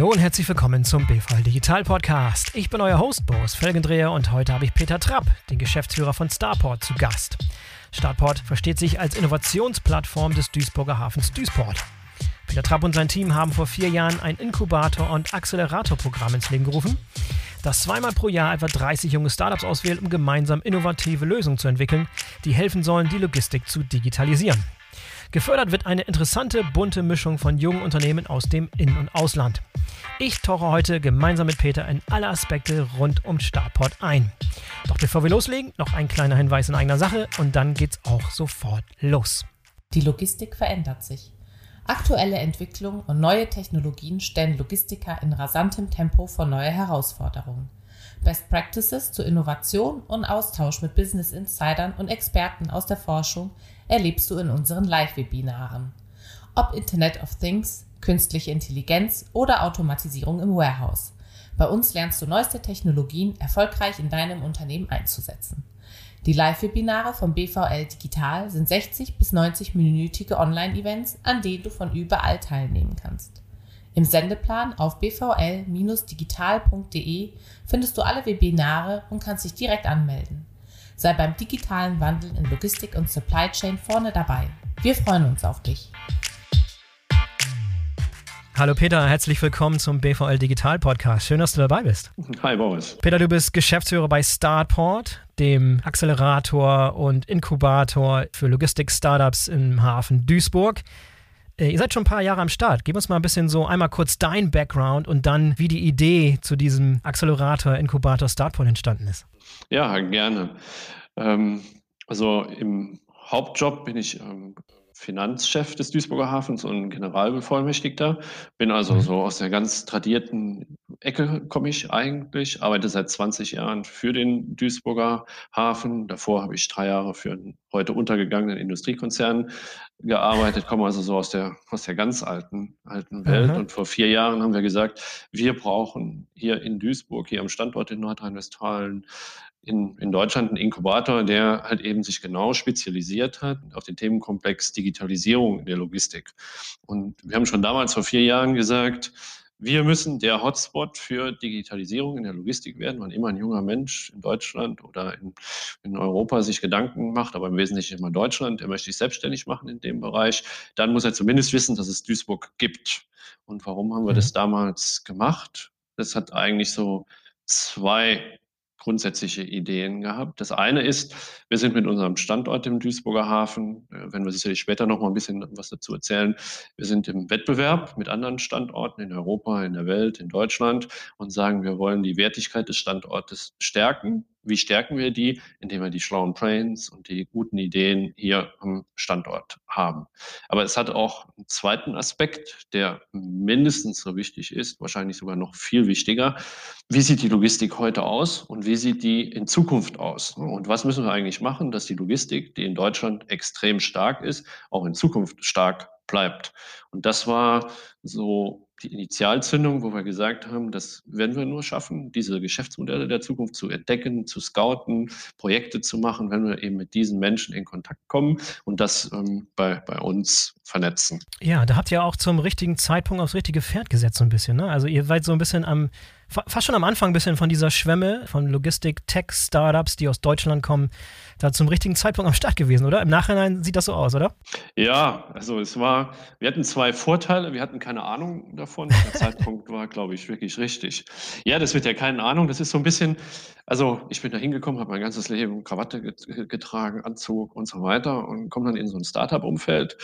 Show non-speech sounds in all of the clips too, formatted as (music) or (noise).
Hallo und herzlich willkommen zum BVL Digital Podcast. Ich bin euer Host Boris Felgendreher und heute habe ich Peter Trapp, den Geschäftsführer von Starport, zu Gast. Starport versteht sich als Innovationsplattform des Duisburger Hafens Duisport. Peter Trapp und sein Team haben vor vier Jahren ein Inkubator- und Acceleratorprogramm ins Leben gerufen, das zweimal pro Jahr etwa 30 junge Startups auswählt, um gemeinsam innovative Lösungen zu entwickeln, die helfen sollen, die Logistik zu digitalisieren. Gefördert wird eine interessante, bunte Mischung von jungen Unternehmen aus dem In- und Ausland. Ich tauche heute gemeinsam mit Peter in alle Aspekte rund um Startport ein. Doch bevor wir loslegen, noch ein kleiner Hinweis in eigener Sache und dann geht's auch sofort los. Die Logistik verändert sich. Aktuelle Entwicklungen und neue Technologien stellen Logistiker in rasantem Tempo vor neue Herausforderungen. Best Practices zur Innovation und Austausch mit Business Insidern und Experten aus der Forschung erlebst du in unseren Live-Webinaren. Ob Internet of Things, künstliche Intelligenz oder Automatisierung im Warehouse. Bei uns lernst du neueste Technologien erfolgreich in deinem Unternehmen einzusetzen. Die Live-Webinare vom BVL Digital sind 60 bis 90-minütige Online-Events, an denen du von überall teilnehmen kannst. Im Sendeplan auf bvl-digital.de findest du alle Webinare und kannst dich direkt anmelden. Sei beim digitalen Wandel in Logistik und Supply Chain vorne dabei. Wir freuen uns auf dich. Hallo Peter, herzlich willkommen zum BVL Digital Podcast. Schön, dass du dabei bist. Hi Boris. Peter, du bist Geschäftsführer bei Startport, dem Accelerator und Inkubator für Logistik-Startups im Hafen Duisburg. Äh, ihr seid schon ein paar Jahre am Start. Gib uns mal ein bisschen so einmal kurz dein Background und dann, wie die Idee zu diesem Accelerator, Inkubator, Startport entstanden ist. Ja, gerne. Ähm, also im Hauptjob bin ich ähm, Finanzchef des Duisburger Hafens und Generalbevollmächtigter. Bin also mhm. so aus der ganz tradierten Ecke komme ich eigentlich, arbeite seit 20 Jahren für den Duisburger Hafen. Davor habe ich drei Jahre für einen heute untergegangenen Industriekonzern gearbeitet, komme also so aus der, aus der ganz alten, alten Welt. Mhm. Und vor vier Jahren haben wir gesagt, wir brauchen hier in Duisburg, hier am Standort in Nordrhein-Westfalen, in, in Deutschland einen Inkubator, der halt eben sich genau spezialisiert hat auf den Themenkomplex Digitalisierung in der Logistik. Und wir haben schon damals vor vier Jahren gesagt, wir müssen der Hotspot für Digitalisierung in der Logistik werden. Wann immer ein junger Mensch in Deutschland oder in, in, Europa sich Gedanken macht, aber im Wesentlichen immer Deutschland, der möchte sich selbstständig machen in dem Bereich, dann muss er zumindest wissen, dass es Duisburg gibt. Und warum haben wir das mhm. damals gemacht? Das hat eigentlich so zwei grundsätzliche Ideen gehabt. Das eine ist, wir sind mit unserem Standort im Duisburger Hafen, äh, wenn wir sicherlich später noch mal ein bisschen was dazu erzählen, wir sind im Wettbewerb mit anderen Standorten in Europa, in der Welt, in Deutschland und sagen, wir wollen die Wertigkeit des Standortes stärken wie stärken wir die? Indem wir die schlauen Brains und die guten Ideen hier am Standort haben. Aber es hat auch einen zweiten Aspekt, der mindestens so wichtig ist, wahrscheinlich sogar noch viel wichtiger. Wie sieht die Logistik heute aus und wie sieht die in Zukunft aus? Und was müssen wir eigentlich machen, dass die Logistik, die in Deutschland extrem stark ist, auch in Zukunft stark bleibt? Und das war so die Initialzündung, wo wir gesagt haben, das werden wir nur schaffen, diese Geschäftsmodelle der Zukunft zu entdecken, zu scouten, Projekte zu machen, wenn wir eben mit diesen Menschen in Kontakt kommen und das ähm, bei, bei uns vernetzen. Ja, da habt ihr auch zum richtigen Zeitpunkt aufs richtige Pferd gesetzt, so ein bisschen. Ne? Also ihr seid so ein bisschen am fast schon am Anfang ein bisschen von dieser Schwemme von Logistik-Tech-Startups, die aus Deutschland kommen, da zum richtigen Zeitpunkt am Start gewesen, oder? Im Nachhinein sieht das so aus, oder? Ja, also es war, wir hatten zwei Vorteile. Wir hatten keine Ahnung davon. Der Zeitpunkt war, glaube ich, wirklich richtig. Ja, das wird ja keine Ahnung. Das ist so ein bisschen, also ich bin da hingekommen, habe mein ganzes Leben Krawatte getragen, Anzug und so weiter und komme dann in so ein Startup-Umfeld,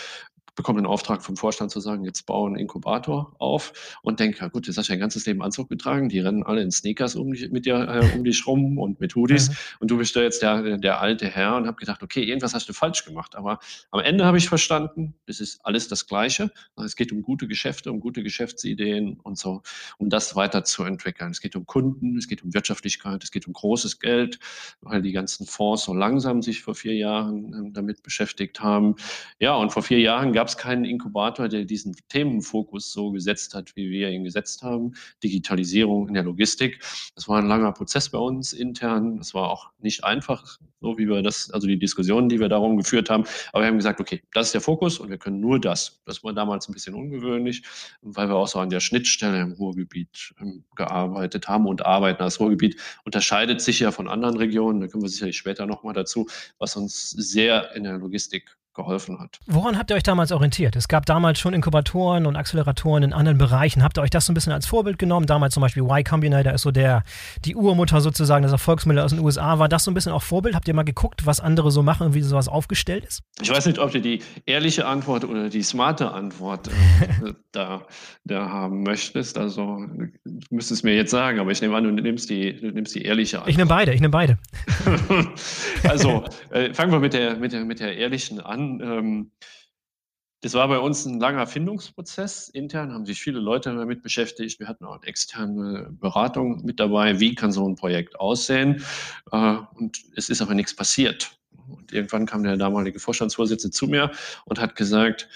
bekomme den Auftrag vom Vorstand zu sagen, jetzt bauen einen Inkubator auf und denke, ja gut, jetzt hast du dein ganzes Leben Anzug getragen, die rennen alle in Sneakers um dich, mit dir äh, um dich rum und mit Hoodies mhm. und du bist da jetzt der, der alte Herr und habe gedacht, okay, irgendwas hast du falsch gemacht. Aber am Ende habe ich verstanden, es ist alles das Gleiche. Es geht um gute Geschäfte, um gute Geschäftsideen und so, um das weiterzuentwickeln. Es geht um Kunden, es geht um Wirtschaftlichkeit, es geht um großes Geld, weil die ganzen Fonds so langsam sich vor vier Jahren äh, damit beschäftigt haben. Ja, und vor vier Jahren gab gab es keinen Inkubator, der diesen Themenfokus so gesetzt hat, wie wir ihn gesetzt haben. Digitalisierung in der Logistik. Das war ein langer Prozess bei uns intern. Das war auch nicht einfach, so wie wir das, also die Diskussionen, die wir darum geführt haben. Aber wir haben gesagt, okay, das ist der Fokus und wir können nur das. Das war damals ein bisschen ungewöhnlich, weil wir auch so an der Schnittstelle im Ruhrgebiet ähm, gearbeitet haben und arbeiten. Das Ruhrgebiet unterscheidet sich ja von anderen Regionen, da kommen wir sicherlich später nochmal dazu, was uns sehr in der Logistik geholfen hat. Woran habt ihr euch damals orientiert? Es gab damals schon Inkubatoren und Acceleratoren in anderen Bereichen. Habt ihr euch das so ein bisschen als Vorbild genommen? Damals zum Beispiel Y Combinator ist so der, die Urmutter sozusagen, das Erfolgsmittel aus den USA. War das so ein bisschen auch Vorbild? Habt ihr mal geguckt, was andere so machen und wie sowas aufgestellt ist? Ich weiß nicht, ob du die ehrliche Antwort oder die smarte Antwort äh, (laughs) da, da haben möchtest. Also du müsstest mir jetzt sagen, aber ich nehme an, du nimmst die, du nimmst die ehrliche Antwort. Ich nehme beide, ich nehme beide. (laughs) also (laughs) äh, fangen wir mit der, mit, der, mit der ehrlichen an. Ähm, das war bei uns ein langer Findungsprozess. Intern haben sich viele Leute damit beschäftigt. Wir hatten auch eine externe Beratung mit dabei. Wie kann so ein Projekt aussehen? Äh, und es ist aber nichts passiert. Und irgendwann kam der damalige Vorstandsvorsitzende zu mir und hat gesagt,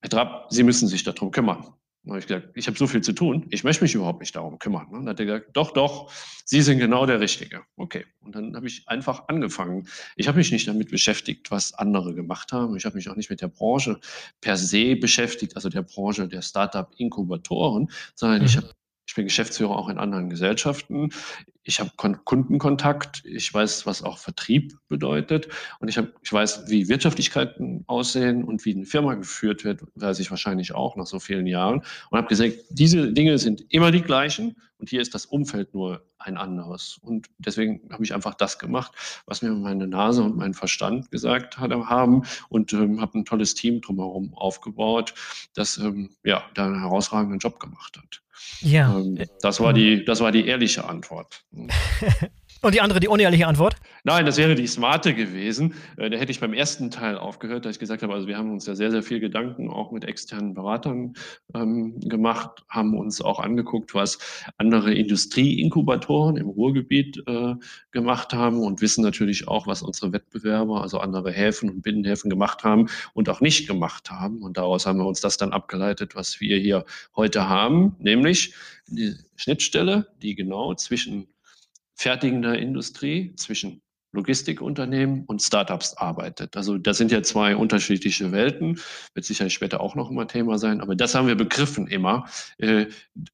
Herr Trapp, Sie müssen sich darum kümmern. Dann habe ich gesagt, ich habe so viel zu tun, ich möchte mich überhaupt nicht darum kümmern. Und dann hat er gesagt, doch, doch, Sie sind genau der Richtige. Okay. Und dann habe ich einfach angefangen. Ich habe mich nicht damit beschäftigt, was andere gemacht haben. Ich habe mich auch nicht mit der Branche per se beschäftigt, also der Branche der Startup-Inkubatoren, sondern mhm. ich habe ich bin Geschäftsführer auch in anderen Gesellschaften. Ich habe Kundenkontakt. Ich weiß, was auch Vertrieb bedeutet. Und ich, hab, ich weiß, wie Wirtschaftlichkeiten aussehen und wie eine Firma geführt wird, weiß ich wahrscheinlich auch nach so vielen Jahren. Und habe gesagt, diese Dinge sind immer die gleichen. Und hier ist das Umfeld nur ein anderes. Und deswegen habe ich einfach das gemacht, was mir meine Nase und mein Verstand gesagt haben und ähm, habe ein tolles Team drumherum aufgebaut, das ähm, ja da einen herausragenden Job gemacht hat. Ja. Ähm, das, war die, das war die ehrliche Antwort. (laughs) Und die andere, die unehrliche Antwort? Nein, das wäre die smarte gewesen. Äh, da hätte ich beim ersten Teil aufgehört, da ich gesagt habe, also wir haben uns ja sehr, sehr viel Gedanken auch mit externen Beratern ähm, gemacht, haben uns auch angeguckt, was andere Industrieinkubatoren im Ruhrgebiet äh, gemacht haben und wissen natürlich auch, was unsere Wettbewerber, also andere Häfen und Binnenhäfen gemacht haben und auch nicht gemacht haben. Und daraus haben wir uns das dann abgeleitet, was wir hier heute haben, nämlich die Schnittstelle, die genau zwischen fertigender Industrie, zwischen Logistikunternehmen und Startups arbeitet. Also das sind ja zwei unterschiedliche Welten, wird sicherlich später auch noch immer Thema sein, aber das haben wir begriffen immer, äh,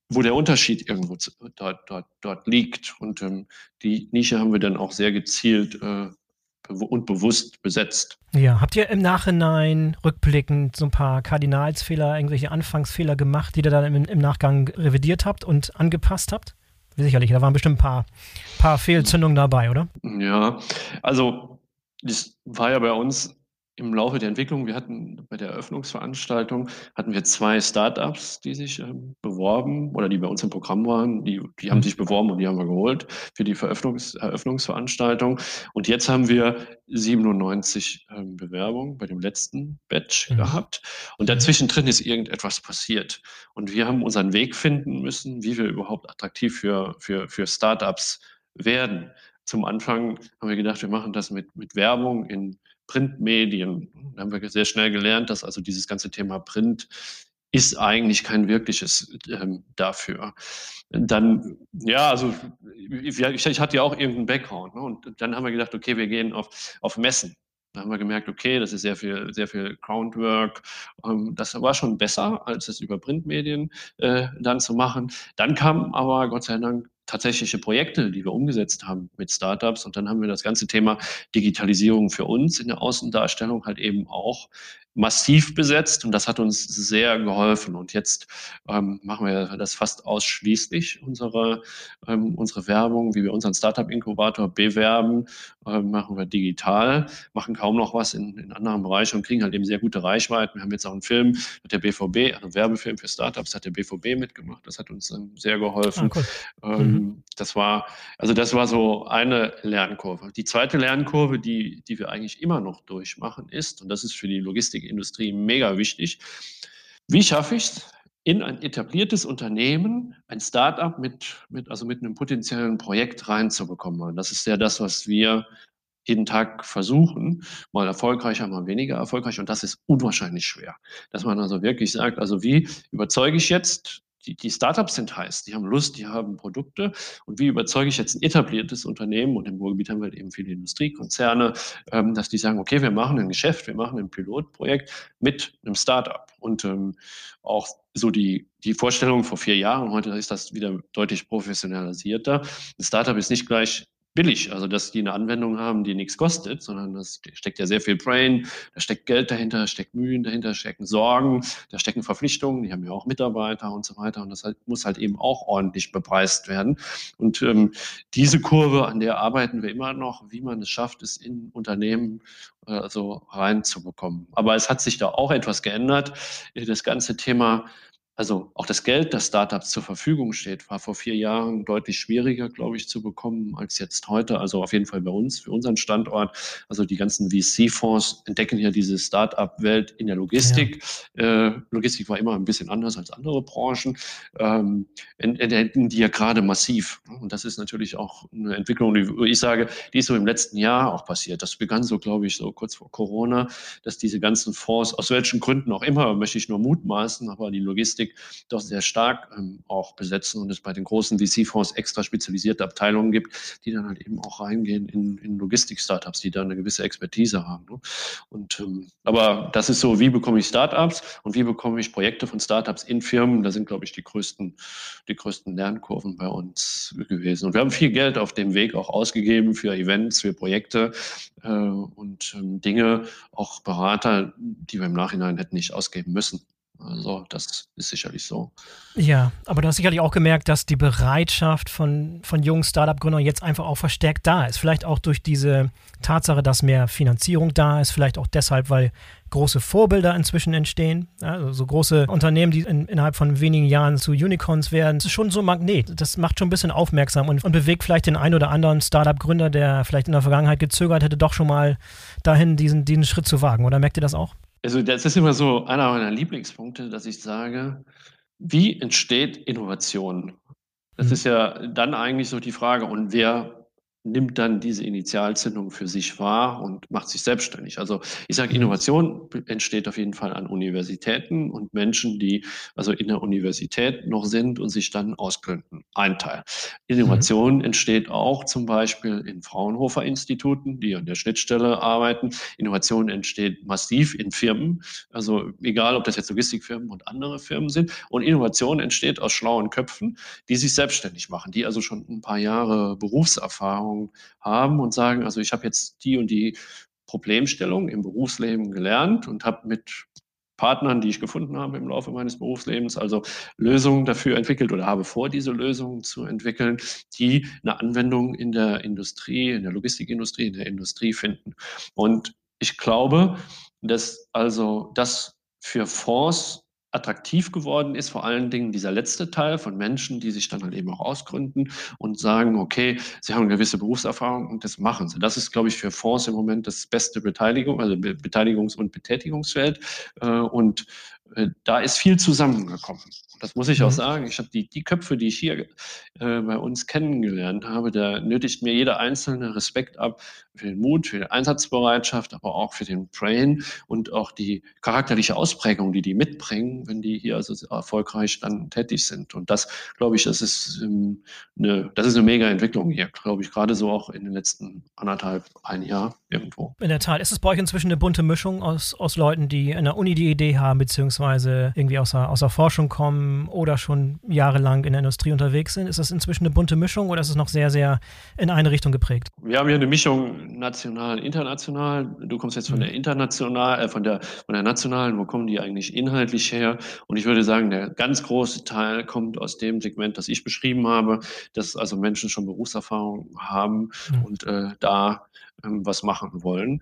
wo der Unterschied irgendwo zu, dort, dort, dort liegt. Und ähm, die Nische haben wir dann auch sehr gezielt äh, und bewusst besetzt. Ja, habt ihr im Nachhinein rückblickend so ein paar Kardinalsfehler, irgendwelche Anfangsfehler gemacht, die ihr dann im, im Nachgang revidiert habt und angepasst habt? Sicherlich, da waren bestimmt ein paar, paar Fehlzündungen dabei, oder? Ja, also das war ja bei uns im Laufe der Entwicklung, wir hatten bei der Eröffnungsveranstaltung, hatten wir zwei Startups, die sich ähm, beworben oder die bei uns im Programm waren. Die, die haben mhm. sich beworben und die haben wir geholt für die Veröffnungs Eröffnungsveranstaltung. Und jetzt haben wir 97 ähm, Bewerbungen bei dem letzten Batch mhm. gehabt. Und dazwischen drin ist irgendetwas passiert. Und wir haben unseren Weg finden müssen, wie wir überhaupt attraktiv für, für, für Startups werden. Zum Anfang haben wir gedacht, wir machen das mit, mit Werbung in Printmedien. Da haben wir sehr schnell gelernt, dass also dieses ganze Thema Print ist eigentlich kein wirkliches ähm, dafür. Dann, ja, also ich, ich hatte ja auch irgendeinen Background. Ne? Und dann haben wir gedacht, okay, wir gehen auf, auf Messen. Da haben wir gemerkt, okay, das ist sehr viel, sehr viel Groundwork. Ähm, das war schon besser, als es über Printmedien äh, dann zu machen. Dann kam aber Gott sei Dank tatsächliche Projekte, die wir umgesetzt haben mit Startups. Und dann haben wir das ganze Thema Digitalisierung für uns in der Außendarstellung halt eben auch massiv besetzt und das hat uns sehr geholfen. Und jetzt ähm, machen wir das fast ausschließlich, unsere, ähm, unsere Werbung, wie wir unseren Startup-Inkubator bewerben, ähm, machen wir digital, machen kaum noch was in, in anderen Bereichen und kriegen halt eben sehr gute Reichweiten. Wir haben jetzt auch einen Film mit der BVB, also einen Werbefilm für Startups, hat der BVB mitgemacht. Das hat uns ähm, sehr geholfen. Ah, cool. Ähm, mhm. Das war, also das war so eine Lernkurve. Die zweite Lernkurve, die, die wir eigentlich immer noch durchmachen, ist, und das ist für die Logistik Logistikindustrie mega wichtig. Wie schaffe ich es, in ein etabliertes Unternehmen ein Startup mit, mit, also mit einem potenziellen Projekt reinzubekommen? Und das ist ja das, was wir jeden Tag versuchen, mal erfolgreicher, mal weniger erfolgreich. Und das ist unwahrscheinlich schwer. Dass man also wirklich sagt, also wie überzeuge ich jetzt die, die Startups sind heiß, die haben Lust, die haben Produkte. Und wie überzeuge ich jetzt ein etabliertes Unternehmen, und im Ruhrgebiet haben wir halt eben viele Industriekonzerne, ähm, dass die sagen, okay, wir machen ein Geschäft, wir machen ein Pilotprojekt mit einem Startup. Und ähm, auch so die, die Vorstellung vor vier Jahren, heute ist das wieder deutlich professionalisierter. Ein Startup ist nicht gleich billig, also dass die eine Anwendung haben, die nichts kostet, sondern das steckt ja sehr viel Brain, da steckt Geld dahinter, da steckt Mühen dahinter, stecken Sorgen, da stecken Verpflichtungen, die haben ja auch Mitarbeiter und so weiter und das halt, muss halt eben auch ordentlich bepreist werden. Und ähm, diese Kurve, an der arbeiten wir immer noch, wie man es schafft, es in Unternehmen äh, also reinzubekommen. Aber es hat sich da auch etwas geändert. Das ganze Thema also auch das Geld, das Startups zur Verfügung steht, war vor vier Jahren deutlich schwieriger, glaube ich, zu bekommen als jetzt heute. Also auf jeden Fall bei uns, für unseren Standort. Also die ganzen VC-Fonds entdecken ja diese Startup-Welt in der Logistik. Ja. Äh, Logistik war immer ein bisschen anders als andere Branchen. Ähm, entdecken die ja gerade massiv. Und das ist natürlich auch eine Entwicklung, die ich sage, die ist so im letzten Jahr auch passiert. Das begann so, glaube ich, so kurz vor Corona, dass diese ganzen Fonds, aus welchen Gründen auch immer, möchte ich nur mutmaßen, aber die Logistik Logistik doch sehr stark ähm, auch besetzen und es bei den großen VC-Fonds extra spezialisierte Abteilungen gibt, die dann halt eben auch reingehen in, in Logistik-Startups, die da eine gewisse Expertise haben. Ne? Und, ähm, aber das ist so, wie bekomme ich Startups und wie bekomme ich Projekte von Startups in Firmen? Da sind, glaube ich, die größten, die größten Lernkurven bei uns gewesen. Und wir haben viel Geld auf dem Weg auch ausgegeben für Events, für Projekte äh, und ähm, Dinge, auch Berater, die wir im Nachhinein hätten nicht ausgeben müssen. Also das ist sicherlich so. Ja, aber du hast sicherlich auch gemerkt, dass die Bereitschaft von, von jungen Startup-Gründern jetzt einfach auch verstärkt da ist. Vielleicht auch durch diese Tatsache, dass mehr Finanzierung da ist, vielleicht auch deshalb, weil große Vorbilder inzwischen entstehen. Also so große Unternehmen, die in, innerhalb von wenigen Jahren zu Unicorns werden. Das ist schon so ein Magnet. Das macht schon ein bisschen aufmerksam und, und bewegt vielleicht den einen oder anderen Startup-Gründer, der vielleicht in der Vergangenheit gezögert hätte, doch schon mal dahin diesen, diesen Schritt zu wagen. Oder merkt ihr das auch? Also das ist immer so einer meiner Lieblingspunkte, dass ich sage, wie entsteht Innovation? Das mhm. ist ja dann eigentlich so die Frage, und wer nimmt dann diese Initialzündung für sich wahr und macht sich selbstständig. Also ich sage, mhm. Innovation entsteht auf jeden Fall an Universitäten und Menschen, die also in der Universität noch sind und sich dann ausgründen. Ein Teil. Innovation mhm. entsteht auch zum Beispiel in Fraunhofer-Instituten, die an der Schnittstelle arbeiten. Innovation entsteht massiv in Firmen, also egal, ob das jetzt Logistikfirmen und andere Firmen sind. Und Innovation entsteht aus schlauen Köpfen, die sich selbstständig machen, die also schon ein paar Jahre Berufserfahrung Erfahrung haben und sagen, also ich habe jetzt die und die Problemstellung im Berufsleben gelernt und habe mit Partnern, die ich gefunden habe im Laufe meines Berufslebens, also Lösungen dafür entwickelt oder habe vor, diese Lösungen zu entwickeln, die eine Anwendung in der Industrie, in der Logistikindustrie, in der Industrie finden. Und ich glaube, dass also das für Fonds attraktiv geworden ist, vor allen Dingen dieser letzte Teil von Menschen, die sich dann halt eben auch ausgründen und sagen, okay, sie haben eine gewisse Berufserfahrung und das machen sie. Das ist, glaube ich, für Fonds im Moment das beste Beteiligung, also Beteiligungs- und Betätigungsfeld. Äh, und äh, da ist viel zusammengekommen. Das muss ich mhm. auch sagen. Ich habe die, die Köpfe, die ich hier äh, bei uns kennengelernt habe, da nötigt mir jeder einzelne Respekt ab für den Mut, für die Einsatzbereitschaft, aber auch für den Brain und auch die charakterliche Ausprägung, die die mitbringen, wenn die hier also erfolgreich dann tätig sind. Und das, glaube ich, das ist ähm, eine, das ist eine mega Entwicklung hier, glaube ich, gerade so auch in den letzten anderthalb, ein Jahr irgendwo. In der Tat. Ist es bei euch inzwischen eine bunte Mischung aus, aus Leuten, die in der Uni die Idee haben, beziehungsweise irgendwie aus der, aus der Forschung kommen oder schon jahrelang in der Industrie unterwegs sind? Ist das inzwischen eine bunte Mischung oder ist es noch sehr, sehr in eine Richtung geprägt? Wir haben hier eine Mischung national, international. Du kommst jetzt von der mhm. international, äh, von der von der nationalen. Wo kommen die eigentlich inhaltlich her? Und ich würde sagen, der ganz große Teil kommt aus dem Segment, das ich beschrieben habe, dass also Menschen schon Berufserfahrung haben mhm. und äh, da ähm, was machen wollen.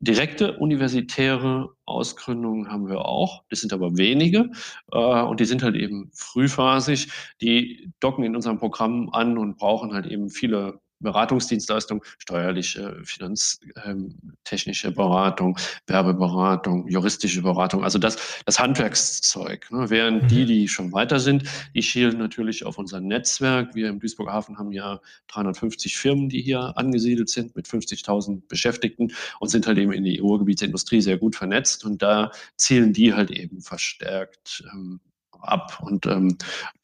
Direkte universitäre Ausgründungen haben wir auch. Das sind aber wenige äh, und die sind halt eben frühphasig. Die docken in unserem Programm an und brauchen halt eben viele Beratungsdienstleistung, steuerliche, finanztechnische ähm, Beratung, Werbeberatung, juristische Beratung, also das, das Handwerkszeug. Ne? Während mhm. die, die schon weiter sind, die schielen natürlich auf unser Netzwerk. Wir im Duisburger Hafen haben ja 350 Firmen, die hier angesiedelt sind mit 50.000 Beschäftigten und sind halt eben in die Ruhrgebietsindustrie sehr gut vernetzt und da zielen die halt eben verstärkt ähm, ab und ähm,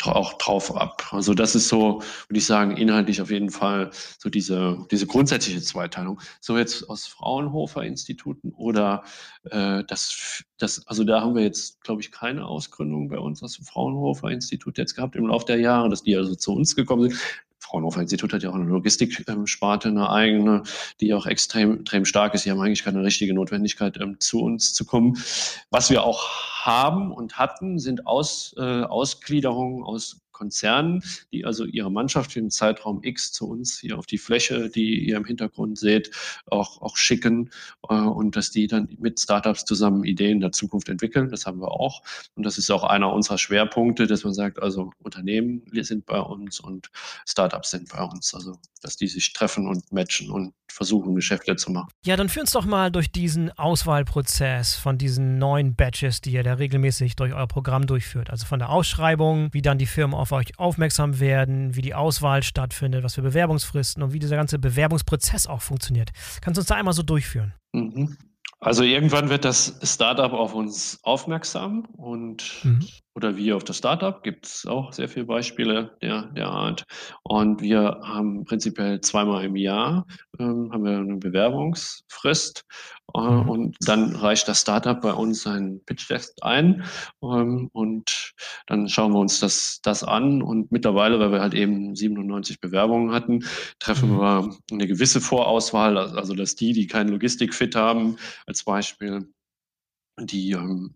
auch drauf ab. Also das ist so, würde ich sagen, inhaltlich auf jeden Fall so diese, diese grundsätzliche Zweiteilung. So jetzt aus Fraunhofer-Instituten oder äh, das, das, also da haben wir jetzt, glaube ich, keine Ausgründung bei uns aus dem Fraunhofer-Institut jetzt gehabt im Laufe der Jahre, dass die also zu uns gekommen sind. Fraunhofer Institut hat ja auch eine Logistiksparte, eine eigene, die auch extrem, extrem stark ist. Sie haben eigentlich keine richtige Notwendigkeit, ähm, zu uns zu kommen. Was wir auch haben und hatten, sind Aus, äh, Ausgliederungen aus Konzernen, die also ihre Mannschaft den Zeitraum X zu uns hier auf die Fläche, die ihr im Hintergrund seht, auch, auch schicken äh, und dass die dann mit Startups zusammen Ideen der Zukunft entwickeln. Das haben wir auch. Und das ist auch einer unserer Schwerpunkte, dass man sagt, also Unternehmen sind bei uns und Startups sind bei uns. Also, dass die sich treffen und matchen und versuchen, Geschäfte zu machen. Ja, dann führ uns doch mal durch diesen Auswahlprozess von diesen neuen Batches, die ihr da regelmäßig durch euer Programm durchführt. Also von der Ausschreibung, wie dann die Firmen auf euch aufmerksam werden, wie die Auswahl stattfindet, was für Bewerbungsfristen und wie dieser ganze Bewerbungsprozess auch funktioniert. Kannst du uns da einmal so durchführen? Mhm. Also irgendwann wird das Startup auf uns aufmerksam und mhm. Oder wir auf das Startup gibt es auch sehr viele Beispiele der, der Art. Und wir haben prinzipiell zweimal im Jahr ähm, haben wir eine Bewerbungsfrist äh, mhm. und dann reicht das Startup bei uns seinen Pitch-Test ein ähm, und dann schauen wir uns das, das an und mittlerweile, weil wir halt eben 97 Bewerbungen hatten, treffen mhm. wir eine gewisse Vorauswahl, also dass die, die keinen Logistik-Fit haben, als Beispiel, die, ähm,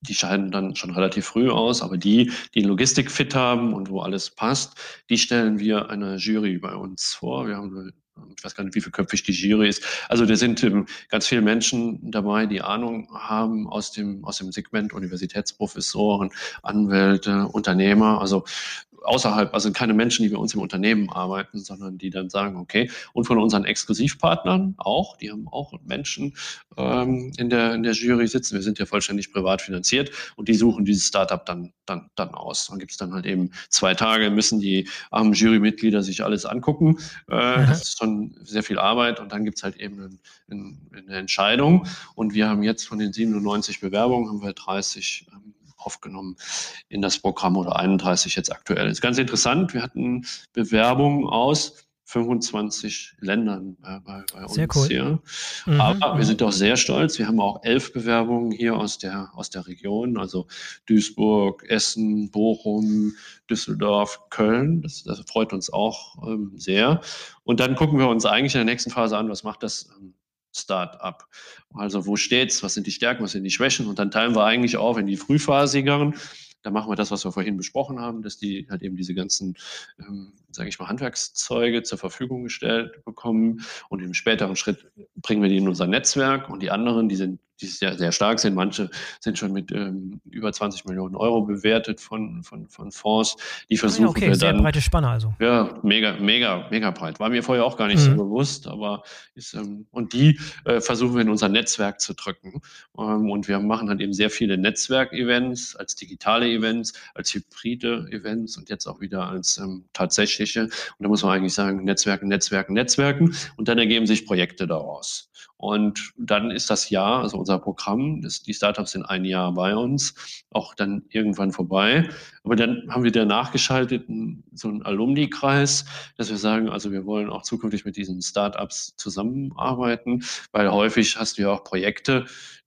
die scheiden dann schon relativ früh aus, aber die, die Logistik fit haben und wo alles passt, die stellen wir einer Jury bei uns vor. Wir haben ich weiß gar nicht, wie viel köpfig die Jury ist. Also da sind ähm, ganz viele Menschen dabei, die Ahnung haben aus dem, aus dem Segment Universitätsprofessoren, Anwälte, Unternehmer. Also außerhalb, also keine Menschen, die bei uns im Unternehmen arbeiten, sondern die dann sagen, okay, und von unseren Exklusivpartnern auch, die haben auch Menschen ähm, in, der, in der Jury sitzen. Wir sind ja vollständig privat finanziert und die suchen dieses Startup dann, dann, dann aus. Dann gibt es dann halt eben zwei Tage, müssen die armen Jurymitglieder sich alles angucken. Äh, das ist schon sehr viel Arbeit und dann gibt es halt eben eine, eine Entscheidung. Und wir haben jetzt von den 97 Bewerbungen haben wir 30 ähm, aufgenommen in das Programm oder 31 jetzt aktuell. Ist ganz interessant. Wir hatten Bewerbungen aus 25 Ländern äh, bei, bei uns sehr cool. hier. Mhm. Aber wir sind auch sehr stolz. Wir haben auch elf Bewerbungen hier aus der, aus der Region, also Duisburg, Essen, Bochum, Düsseldorf, Köln. Das, das freut uns auch ähm, sehr. Und dann gucken wir uns eigentlich in der nächsten Phase an, was macht das ähm, Start-up. Also wo steht's, was sind die Stärken, was sind die Schwächen? Und dann teilen wir eigentlich auf in die frühphasigeren. Da machen wir das, was wir vorhin besprochen haben, dass die halt eben diese ganzen, ähm, sage ich mal, Handwerkszeuge zur Verfügung gestellt bekommen. Und im späteren Schritt bringen wir die in unser Netzwerk. Und die anderen, die sind die sehr, sehr stark sind. Manche sind schon mit ähm, über 20 Millionen Euro bewertet von, von, von Fonds. Die versuchen ah, okay, wir sehr dann, breite Spanne also. Ja, mega, mega, mega breit. War mir vorher auch gar nicht mhm. so bewusst, aber ist, ähm, und die äh, versuchen wir in unser Netzwerk zu drücken. Ähm, und wir machen dann eben sehr viele Netzwerkevents als digitale Events, als hybride Events und jetzt auch wieder als ähm, tatsächliche. Und da muss man eigentlich sagen, Netzwerken, Netzwerken, Netzwerken. Und dann ergeben sich Projekte daraus. Und dann ist das Jahr, also unser Programm, das, die Startups sind ein Jahr bei uns, auch dann irgendwann vorbei. Aber dann haben wir dann nachgeschaltet, so einen Alumni-Kreis, dass wir sagen, also wir wollen auch zukünftig mit diesen Startups zusammenarbeiten, weil häufig hast du ja auch Projekte,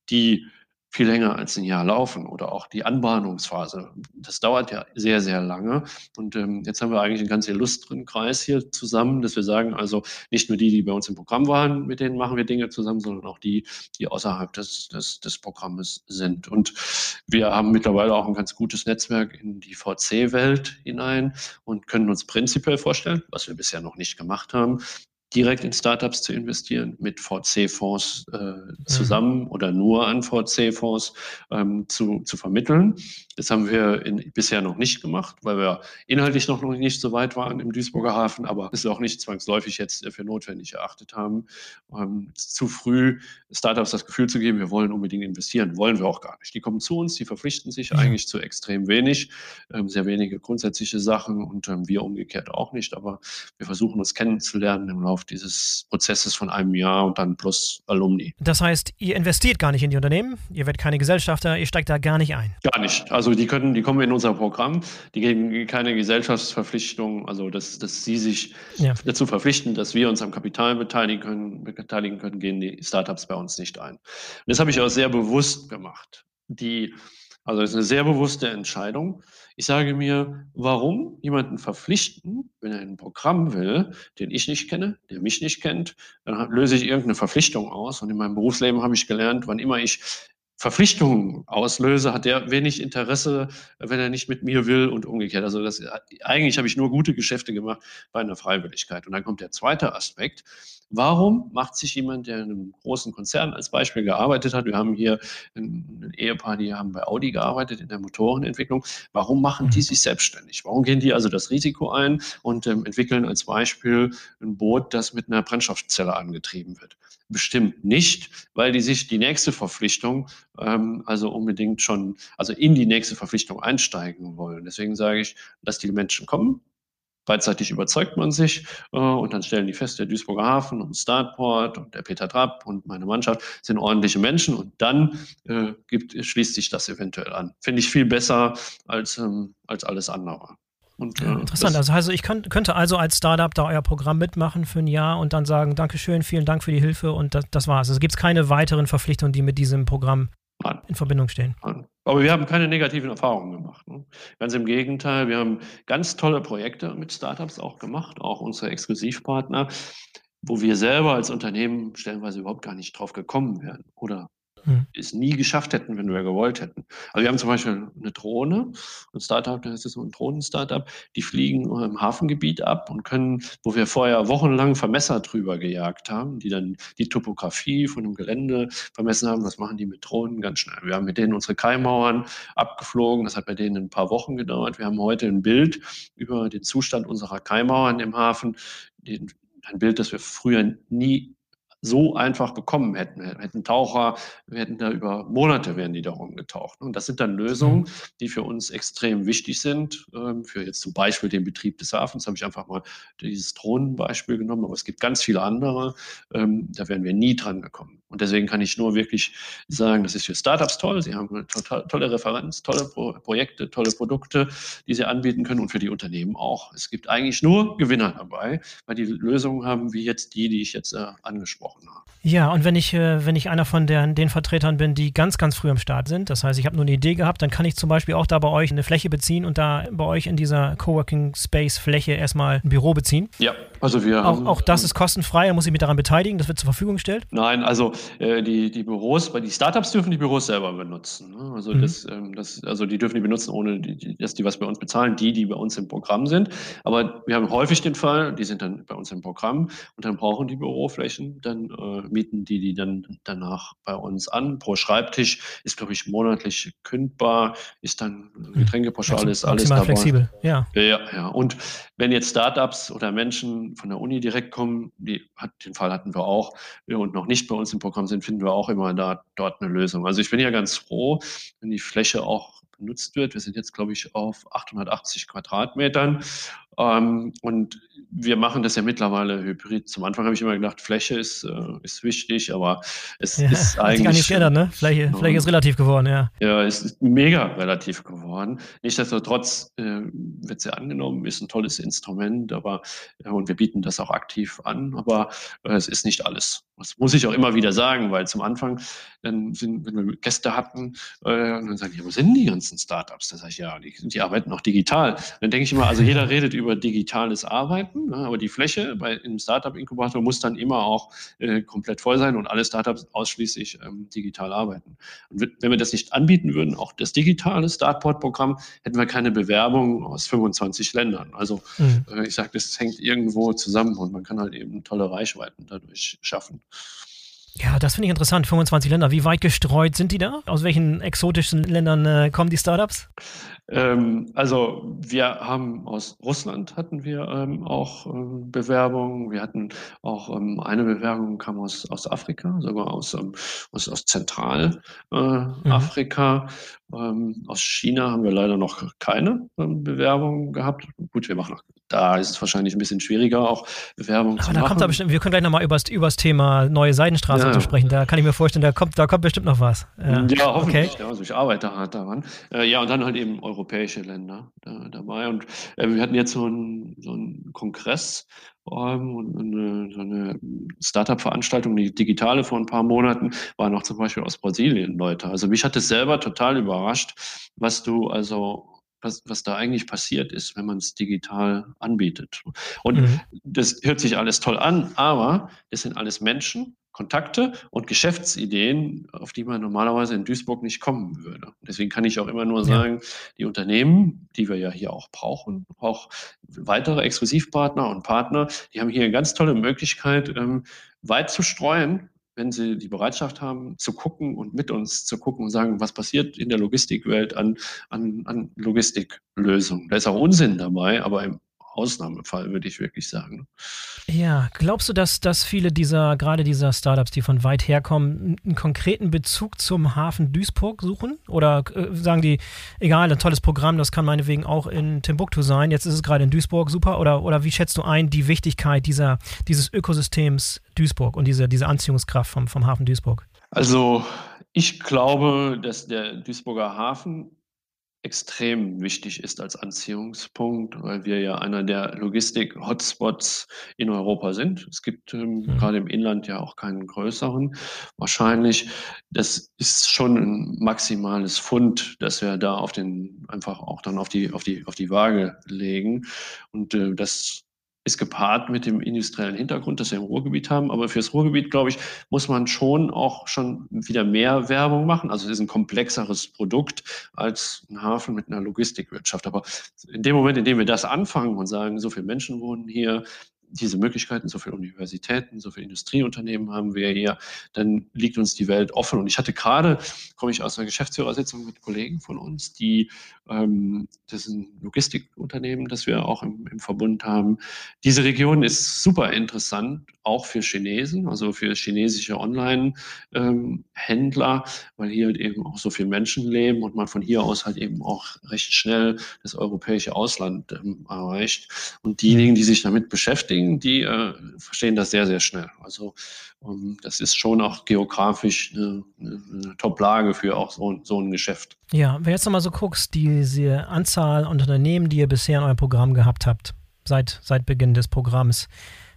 die viel länger als ein Jahr laufen oder auch die Anbahnungsphase. Das dauert ja sehr, sehr lange. Und ähm, jetzt haben wir eigentlich einen ganz illustren Kreis hier zusammen, dass wir sagen, also nicht nur die, die bei uns im Programm waren, mit denen machen wir Dinge zusammen, sondern auch die, die außerhalb des, des, des Programmes sind. Und wir haben mittlerweile auch ein ganz gutes Netzwerk in die VC-Welt hinein und können uns prinzipiell vorstellen, was wir bisher noch nicht gemacht haben, direkt in Startups zu investieren, mit VC-Fonds äh, mhm. zusammen mhm. oder nur an VC-Fonds ähm, zu, zu vermitteln. Das haben wir in, bisher noch nicht gemacht, weil wir inhaltlich noch nicht so weit waren im Duisburger Hafen, aber es auch nicht zwangsläufig jetzt für notwendig erachtet haben, ähm, zu früh Startups das Gefühl zu geben, wir wollen unbedingt investieren. Wollen wir auch gar nicht. Die kommen zu uns, die verpflichten sich mhm. eigentlich zu extrem wenig, ähm, sehr wenige grundsätzliche Sachen und ähm, wir umgekehrt auch nicht, aber wir versuchen uns kennenzulernen im Laufe Lauf dieses Prozesses von einem Jahr und dann plus Alumni. Das heißt, ihr investiert gar nicht in die Unternehmen, ihr werdet keine Gesellschafter, ihr steigt da gar nicht ein. Gar nicht. Also die können, die kommen in unser Programm, die geben keine Gesellschaftsverpflichtung, also dass, dass sie sich ja. dazu verpflichten, dass wir uns am Kapital beteiligen können, beteiligen können, gehen die Startups bei uns nicht ein. Und das habe ich auch sehr bewusst gemacht. Die, also das ist eine sehr bewusste Entscheidung. Ich sage mir, warum jemanden verpflichten, wenn er ein Programm will, den ich nicht kenne, der mich nicht kennt, dann löse ich irgendeine Verpflichtung aus. Und in meinem Berufsleben habe ich gelernt, wann immer ich Verpflichtungen auslöse, hat der wenig Interesse, wenn er nicht mit mir will und umgekehrt. Also das, eigentlich habe ich nur gute Geschäfte gemacht bei einer Freiwilligkeit. Und dann kommt der zweite Aspekt. Warum macht sich jemand, der in einem großen Konzern als Beispiel gearbeitet hat, wir haben hier ein, Ehepaar, die haben bei Audi gearbeitet in der Motorenentwicklung, warum machen die mhm. sich selbstständig? Warum gehen die also das Risiko ein und ähm, entwickeln als Beispiel ein Boot, das mit einer Brennstoffzelle angetrieben wird? Bestimmt nicht, weil die sich die nächste Verpflichtung ähm, also unbedingt schon, also in die nächste Verpflichtung einsteigen wollen. Deswegen sage ich, dass die Menschen kommen, Beidseitig überzeugt man sich äh, und dann stellen die fest, der Duisburger Hafen und Startport und der Peter Trapp und meine Mannschaft sind ordentliche Menschen und dann äh, gibt, schließt sich das eventuell an. Finde ich viel besser als, ähm, als alles andere. Und, äh, Interessant. Also, also ich kann, könnte also als Startup da euer Programm mitmachen für ein Jahr und dann sagen, Dankeschön, vielen Dank für die Hilfe und das, das war's. Also gibt es keine weiteren Verpflichtungen, die mit diesem Programm Nein. in Verbindung stehen. Nein. Aber wir haben keine negativen Erfahrungen gemacht. Ne? Ganz im Gegenteil, wir haben ganz tolle Projekte mit Startups auch gemacht, auch unsere Exklusivpartner, wo wir selber als Unternehmen stellenweise überhaupt gar nicht drauf gekommen wären oder mhm. es nie geschafft hätten, wenn wir gewollt hätten. Also wir haben zum Beispiel eine Drohne, ein Startup, das ist so ein Drohnen-Startup, die fliegen im Hafengebiet ab und können, wo wir vorher wochenlang Vermesser drüber gejagt haben, die dann die Topografie von dem Gelände vermessen haben, das machen die mit Drohnen ganz schnell. Wir haben mit denen unsere Kaimauern abgeflogen, das hat bei denen ein paar Wochen gedauert. Wir haben heute ein Bild über den Zustand unserer Kaimauern im Hafen, ein Bild, das wir früher nie so einfach bekommen hätten. Wir hätten Taucher, wir hätten da über Monate wären die da rumgetaucht. Und das sind dann Lösungen, mhm. die für uns extrem wichtig sind. Ähm, für jetzt zum Beispiel den Betrieb des Hafens habe ich einfach mal dieses Drohnenbeispiel genommen, aber es gibt ganz viele andere. Ähm, da wären wir nie dran gekommen. Und deswegen kann ich nur wirklich sagen, das ist für Startups toll. Sie haben eine total, tolle Referenz, tolle Pro Projekte, tolle Produkte, die sie anbieten können und für die Unternehmen auch. Es gibt eigentlich nur Gewinner dabei, weil die Lösungen haben wie jetzt die, die ich jetzt äh, angesprochen habe. Ja, und wenn ich, äh, wenn ich einer von der, den Vertretern bin, die ganz, ganz früh am Start sind, das heißt, ich habe nur eine Idee gehabt, dann kann ich zum Beispiel auch da bei euch eine Fläche beziehen und da bei euch in dieser Coworking Space Fläche erstmal ein Büro beziehen. Ja, also wir auch, haben, auch das ist kostenfrei, da muss ich mich daran beteiligen, das wird zur Verfügung gestellt? Nein, also äh, die, die Büros, die Startups dürfen die Büros selber benutzen. Ne? Also, mhm. das, ähm, das, also die dürfen die benutzen, ohne die, dass die was bei uns bezahlen, die, die bei uns im Programm sind. Aber wir haben häufig den Fall, die sind dann bei uns im Programm und dann brauchen die Büroflächen, dann äh, mieten die die dann danach bei uns an. Pro Schreibtisch ist, glaube ich, monatlich kündbar, ist dann hm. Getränkepauschale, ist alles dabei. flexibel, ja. Ja, ja. Und wenn jetzt Startups oder Menschen von der Uni direkt kommen, die hat, den Fall hatten wir auch, und noch nicht bei uns im Programm sind, finden wir auch immer da, dort eine Lösung. Also ich bin ja ganz froh, wenn die Fläche auch benutzt wird. Wir sind jetzt, glaube ich, auf 880 Quadratmetern. Ähm, und wir machen das ja mittlerweile hybrid. Zum Anfang habe ich immer gedacht, Fläche ist, äh, ist wichtig, aber es ja, ist eigentlich. Hat sich gar nicht geändert, ne? Fläche, Fläche ist relativ geworden, ja. Ja, es ist mega relativ geworden. Nichtsdestotrotz äh, wird sie angenommen, ist ein tolles Instrument, aber äh, und wir bieten das auch aktiv an, aber äh, es ist nicht alles. Das muss ich auch immer wieder sagen, weil zum Anfang, dann sind, wenn wir Gäste hatten, äh, dann sagen die, wo sind die ganzen Startups? Da sage ich, ja, die, die arbeiten auch digital. Dann denke ich immer, also jeder redet über digitales Arbeiten, ne, aber die Fläche bei, im Startup-Inkubator muss dann immer auch äh, komplett voll sein und alle Startups ausschließlich ähm, digital arbeiten. Und wenn wir das nicht anbieten würden, auch das digitale Startport-Programm, hätten wir keine Bewerbung aus 25 Ländern. Also mhm. äh, ich sage, das hängt irgendwo zusammen und man kann halt eben tolle Reichweiten dadurch schaffen. Ja, das finde ich interessant. 25 Länder. Wie weit gestreut sind die da? Aus welchen exotischen Ländern äh, kommen die Startups? Ähm, also wir haben aus Russland hatten wir ähm, auch ähm, Bewerbungen. Wir hatten auch ähm, eine Bewerbung kam aus, aus Afrika, sogar aus, ähm, aus, aus Zentralafrika. Äh, mhm. Aus China haben wir leider noch keine Bewerbung gehabt. Gut, wir machen noch da ist es wahrscheinlich ein bisschen schwieriger, auch Bewerbungen Aber zu da machen. Kommt da bestimmt, wir können gleich nochmal über das Thema neue Seidenstraße ja. zu sprechen. Da kann ich mir vorstellen, da kommt, da kommt bestimmt noch was. Ja, ja hoffentlich. Okay. Ja, also ich arbeite hart daran. Äh, ja, und dann halt eben europäische Länder da, dabei. Und äh, wir hatten jetzt so einen, so einen Kongress ähm, und eine, so eine Startup-Veranstaltung, die digitale vor ein paar Monaten, waren auch zum Beispiel aus Brasilien Leute. Also mich hat es selber total überrascht, was du also was, was da eigentlich passiert ist, wenn man es digital anbietet. Und mhm. das hört sich alles toll an, aber das sind alles Menschen, Kontakte und Geschäftsideen, auf die man normalerweise in Duisburg nicht kommen würde. Deswegen kann ich auch immer nur sagen, ja. die Unternehmen, die wir ja hier auch brauchen, auch weitere Exklusivpartner und Partner, die haben hier eine ganz tolle Möglichkeit, ähm, weit zu streuen wenn sie die Bereitschaft haben, zu gucken und mit uns zu gucken und sagen, was passiert in der Logistikwelt an, an, an Logistiklösungen. Da ist auch Unsinn dabei, aber im Ausnahmefall, würde ich wirklich sagen. Ja, glaubst du, dass, dass viele dieser, gerade dieser Startups, die von weit herkommen, einen konkreten Bezug zum Hafen Duisburg suchen? Oder äh, sagen die, egal, ein tolles Programm, das kann meinetwegen auch in Timbuktu sein, jetzt ist es gerade in Duisburg, super? Oder, oder wie schätzt du ein die Wichtigkeit dieser, dieses Ökosystems Duisburg und diese, diese Anziehungskraft vom, vom Hafen Duisburg? Also ich glaube, dass der Duisburger Hafen extrem wichtig ist als Anziehungspunkt, weil wir ja einer der Logistik-Hotspots in Europa sind. Es gibt ähm, mhm. gerade im Inland ja auch keinen größeren. Wahrscheinlich, das ist schon ein maximales Fund, dass wir da auf den, einfach auch dann auf die, auf die, auf die Waage legen. Und äh, das ist gepaart mit dem industriellen Hintergrund, das wir im Ruhrgebiet haben. Aber fürs Ruhrgebiet, glaube ich, muss man schon auch schon wieder mehr Werbung machen. Also es ist ein komplexeres Produkt als ein Hafen mit einer Logistikwirtschaft. Aber in dem Moment, in dem wir das anfangen und sagen, so viele Menschen wohnen hier, diese Möglichkeiten, so viele Universitäten, so viele Industrieunternehmen haben wir hier, dann liegt uns die Welt offen. Und ich hatte gerade, komme ich aus einer Geschäftsführersitzung mit Kollegen von uns, die, das ist ein Logistikunternehmen, das wir auch im, im Verbund haben. Diese Region ist super interessant, auch für Chinesen, also für chinesische Online-Händler, ähm, weil hier halt eben auch so viele Menschen leben und man von hier aus halt eben auch recht schnell das europäische Ausland ähm, erreicht. Und diejenigen, die sich damit beschäftigen, die äh, verstehen das sehr, sehr schnell. Also ähm, das ist schon auch geografisch eine, eine Top-Lage für auch so, so ein Geschäft. Ja, wenn du jetzt nochmal so guckst, diese Anzahl Unternehmen, die ihr bisher in eurem Programm gehabt habt, seit, seit Beginn des Programms,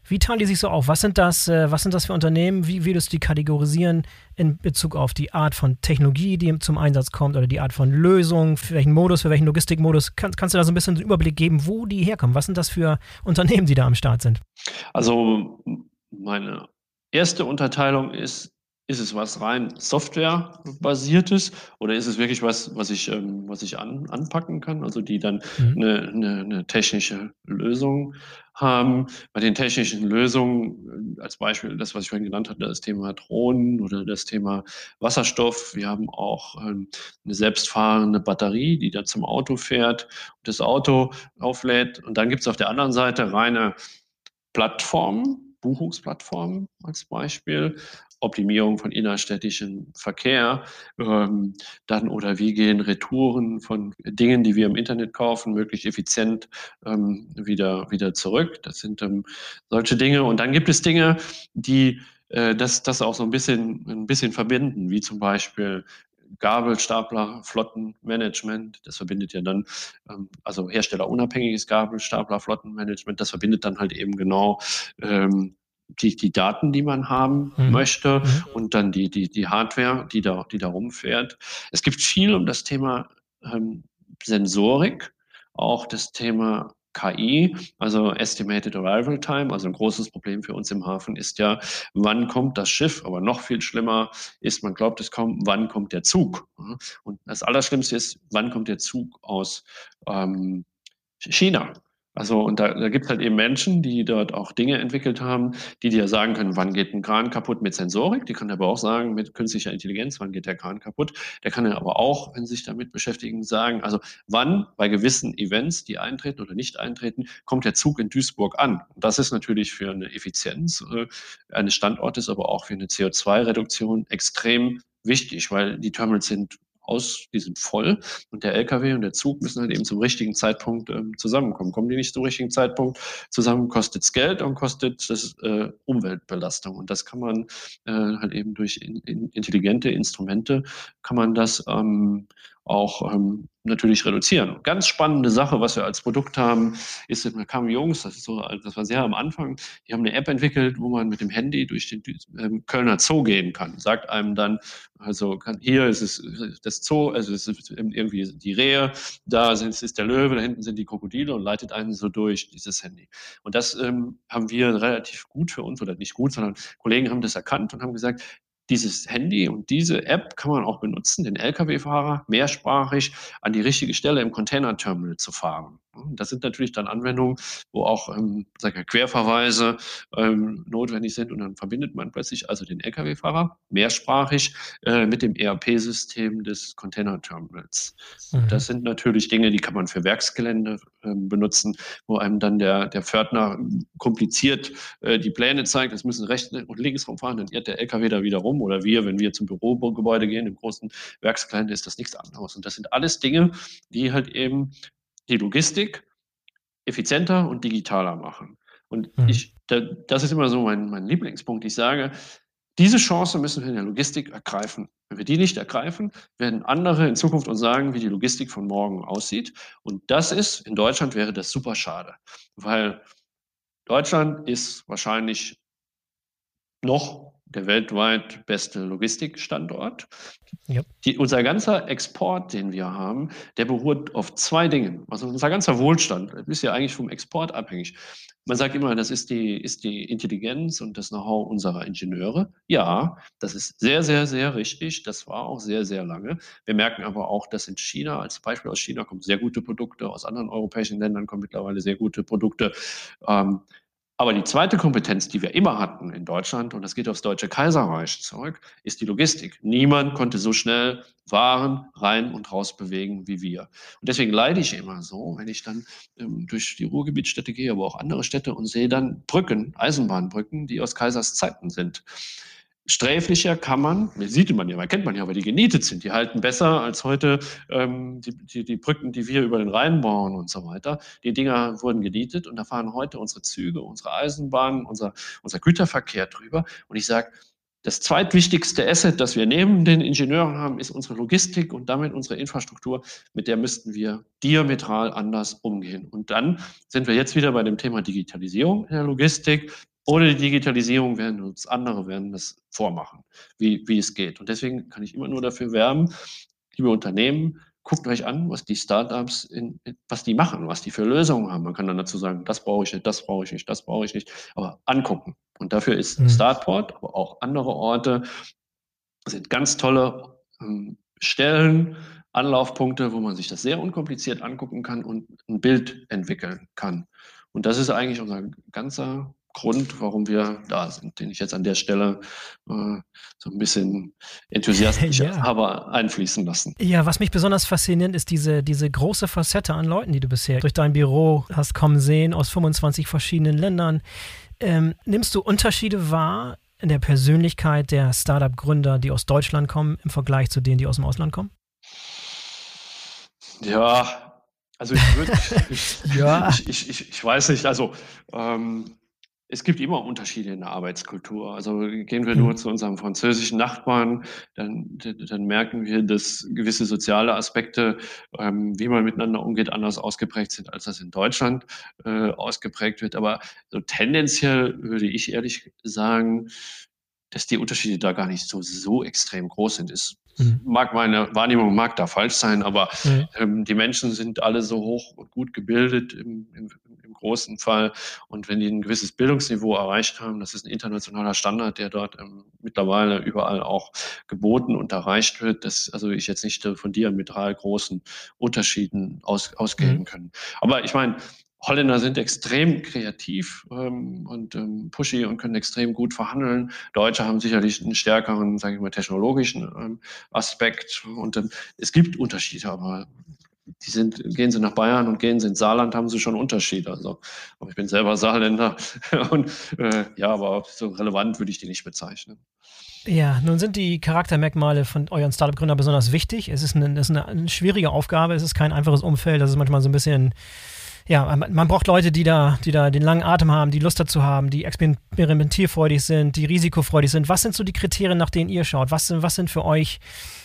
wie teilen die sich so auf? Was sind das, äh, was sind das für Unternehmen? Wie würdest du die kategorisieren in Bezug auf die Art von Technologie, die zum Einsatz kommt oder die Art von Lösung, für welchen Modus, für welchen Logistikmodus? Kann, kannst du da so ein bisschen einen Überblick geben, wo die herkommen? Was sind das für Unternehmen, die da am Start sind? Also meine erste Unterteilung ist, ist es was rein Software-basiertes oder ist es wirklich was, was ich, ähm, was ich an, anpacken kann, also die dann mhm. eine, eine, eine, technische Lösung haben? Bei den technischen Lösungen, äh, als Beispiel das, was ich vorhin genannt hatte, das Thema Drohnen oder das Thema Wasserstoff. Wir haben auch ähm, eine selbstfahrende Batterie, die dann zum Auto fährt und das Auto auflädt. Und dann gibt es auf der anderen Seite reine Plattformen, Buchungsplattformen als Beispiel, Optimierung von innerstädtischem Verkehr, ähm, dann oder wie gehen Retouren von Dingen, die wir im Internet kaufen, möglichst effizient ähm, wieder, wieder zurück. Das sind ähm, solche Dinge. Und dann gibt es Dinge, die äh, das, das auch so ein bisschen, ein bisschen verbinden, wie zum Beispiel Gabelstapler, Flottenmanagement, das verbindet ja dann, ähm, also herstellerunabhängiges Gabelstapler, Flottenmanagement, das verbindet dann halt eben genau ähm, die, die Daten, die man haben mhm. möchte mhm. und dann die, die, die Hardware, die da, die da rumfährt. Es gibt viel um das Thema ähm, Sensorik, auch das Thema KI, also Estimated Arrival Time, also ein großes Problem für uns im Hafen ist ja, wann kommt das Schiff? Aber noch viel schlimmer ist, man glaubt es kaum, wann kommt der Zug? Und das Allerschlimmste ist, wann kommt der Zug aus ähm, China? Also, und da, da gibt es halt eben Menschen, die dort auch Dinge entwickelt haben, die dir sagen können, wann geht ein Kran kaputt mit Sensorik. Die kann aber auch sagen, mit künstlicher Intelligenz, wann geht der Kran kaputt. Der kann ja aber auch, wenn sie sich damit beschäftigen, sagen, also wann bei gewissen Events, die eintreten oder nicht eintreten, kommt der Zug in Duisburg an. Und das ist natürlich für eine Effizienz äh, eines Standortes, aber auch für eine CO2-Reduktion extrem wichtig, weil die Terminals sind aus, die sind voll und der LKW und der Zug müssen halt eben zum richtigen Zeitpunkt ähm, zusammenkommen. Kommen die nicht zum richtigen Zeitpunkt zusammen, kostet es Geld und kostet das äh, Umweltbelastung. Und das kann man äh, halt eben durch in, in intelligente Instrumente kann man das ähm, auch ähm, natürlich reduzieren. Ganz spannende Sache, was wir als Produkt haben, ist, da kamen Jungs, das ist so, das war sehr am Anfang, die haben eine App entwickelt, wo man mit dem Handy durch den ähm, Kölner Zoo gehen kann. Sagt einem dann, also kann, hier ist es das Zoo, also es ist irgendwie die Rehe, da sind, ist der Löwe, da hinten sind die Krokodile und leitet einen so durch dieses Handy. Und das ähm, haben wir relativ gut für uns, oder nicht gut, sondern Kollegen haben das erkannt und haben gesagt, dieses Handy und diese App kann man auch benutzen, den Lkw-Fahrer mehrsprachig an die richtige Stelle im Container-Terminal zu fahren. Das sind natürlich dann Anwendungen, wo auch ähm, ich, Querverweise ähm, notwendig sind und dann verbindet man plötzlich also den Lkw-Fahrer mehrsprachig äh, mit dem ERP-System des Container-Terminals. Mhm. Das sind natürlich Dinge, die kann man für Werksgelände äh, benutzen, wo einem dann der, der Pförtner kompliziert äh, die Pläne zeigt, es müssen rechts und links rumfahren, dann irrt der Lkw da wieder rum oder wir, wenn wir zum Bürogebäude gehen, im großen Werksgelände, ist das nichts anderes. Und das sind alles Dinge, die halt eben die Logistik effizienter und digitaler machen. Und mhm. ich, da, das ist immer so mein, mein Lieblingspunkt. Ich sage, diese Chance müssen wir in der Logistik ergreifen. Wenn wir die nicht ergreifen, werden andere in Zukunft uns sagen, wie die Logistik von morgen aussieht. Und das ist, in Deutschland wäre das super schade, weil Deutschland ist wahrscheinlich noch der weltweit beste Logistikstandort. Yep. Die, unser ganzer Export, den wir haben, der beruht auf zwei Dingen. Also unser ganzer Wohlstand ist ja eigentlich vom Export abhängig. Man sagt immer, das ist die, ist die Intelligenz und das Know-how unserer Ingenieure. Ja, das ist sehr, sehr, sehr richtig. Das war auch sehr, sehr lange. Wir merken aber auch, dass in China, als Beispiel aus China, kommen sehr gute Produkte, aus anderen europäischen Ländern kommen mittlerweile sehr gute Produkte. Ähm, aber die zweite Kompetenz, die wir immer hatten in Deutschland, und das geht aufs Deutsche Kaiserreich zurück, ist die Logistik. Niemand konnte so schnell Waren rein und raus bewegen wie wir. Und deswegen leide ich immer so, wenn ich dann ähm, durch die Ruhrgebietsstädte gehe, aber auch andere Städte und sehe dann Brücken, Eisenbahnbrücken, die aus Kaisers Zeiten sind sträflicher kann man, sieht man ja, man kennt man ja, weil die genietet sind. Die halten besser als heute ähm, die, die, die Brücken, die wir über den Rhein bauen und so weiter. Die Dinger wurden genietet und da fahren heute unsere Züge, unsere Eisenbahnen, unser, unser Güterverkehr drüber. Und ich sage, das zweitwichtigste Asset, das wir neben den Ingenieuren haben, ist unsere Logistik und damit unsere Infrastruktur. Mit der müssten wir diametral anders umgehen. Und dann sind wir jetzt wieder bei dem Thema Digitalisierung in der Logistik. Ohne die Digitalisierung werden uns andere werden das vormachen, wie, wie es geht. Und deswegen kann ich immer nur dafür werben, liebe Unternehmen, guckt euch an, was die Startups, in, was die machen, was die für Lösungen haben. Man kann dann dazu sagen, das brauche ich nicht, das brauche ich nicht, das brauche ich nicht, aber angucken. Und dafür ist mhm. Startport, aber auch andere Orte, sind ganz tolle ähm, Stellen, Anlaufpunkte, wo man sich das sehr unkompliziert angucken kann und ein Bild entwickeln kann. Und das ist eigentlich unser ganzer Grund, warum wir da sind, den ich jetzt an der Stelle äh, so ein bisschen enthusiastisch (laughs) ja. habe einfließen lassen. Ja, was mich besonders fasziniert, ist diese, diese große Facette an Leuten, die du bisher durch dein Büro hast kommen sehen, aus 25 verschiedenen Ländern. Ähm, nimmst du Unterschiede wahr in der Persönlichkeit der Startup-Gründer, die aus Deutschland kommen, im Vergleich zu denen, die aus dem Ausland kommen? Ja, also ich würde, (laughs) ja. ich, ich, ich, ich, weiß nicht, also ähm, es gibt immer Unterschiede in der Arbeitskultur. Also gehen wir nur mhm. zu unserem französischen Nachbarn, dann, dann merken wir, dass gewisse soziale Aspekte, ähm, wie man miteinander umgeht, anders ausgeprägt sind, als das in Deutschland äh, ausgeprägt wird. Aber so tendenziell würde ich ehrlich sagen, dass die Unterschiede da gar nicht so, so extrem groß sind. Es mhm. mag meine Wahrnehmung mag da falsch sein, aber mhm. ähm, die Menschen sind alle so hoch und gut gebildet im, im großen Fall. Und wenn die ein gewisses Bildungsniveau erreicht haben, das ist ein internationaler Standard, der dort ähm, mittlerweile überall auch geboten und erreicht wird, dass also ich jetzt nicht äh, von diametral großen Unterschieden aus, ausgehen mhm. können. Aber ich meine, Holländer sind extrem kreativ ähm, und ähm, pushy und können extrem gut verhandeln. Deutsche haben sicherlich einen stärkeren, sage ich mal, technologischen ähm, Aspekt. Und ähm, es gibt Unterschiede, aber die sind, gehen sie nach Bayern und gehen sie ins Saarland, haben sie schon Unterschiede. Also, aber ich bin selber Saarländer (laughs) und äh, ja, aber so relevant würde ich die nicht bezeichnen. Ja, nun sind die Charaktermerkmale von euren Startup-Gründern besonders wichtig. Es ist, eine, es ist eine schwierige Aufgabe, es ist kein einfaches Umfeld, das ist manchmal so ein bisschen ja, man braucht Leute, die da, die da den langen Atem haben, die Lust dazu haben, die experimentierfreudig sind, die risikofreudig sind. Was sind so die Kriterien, nach denen ihr schaut? Was sind, was sind für euch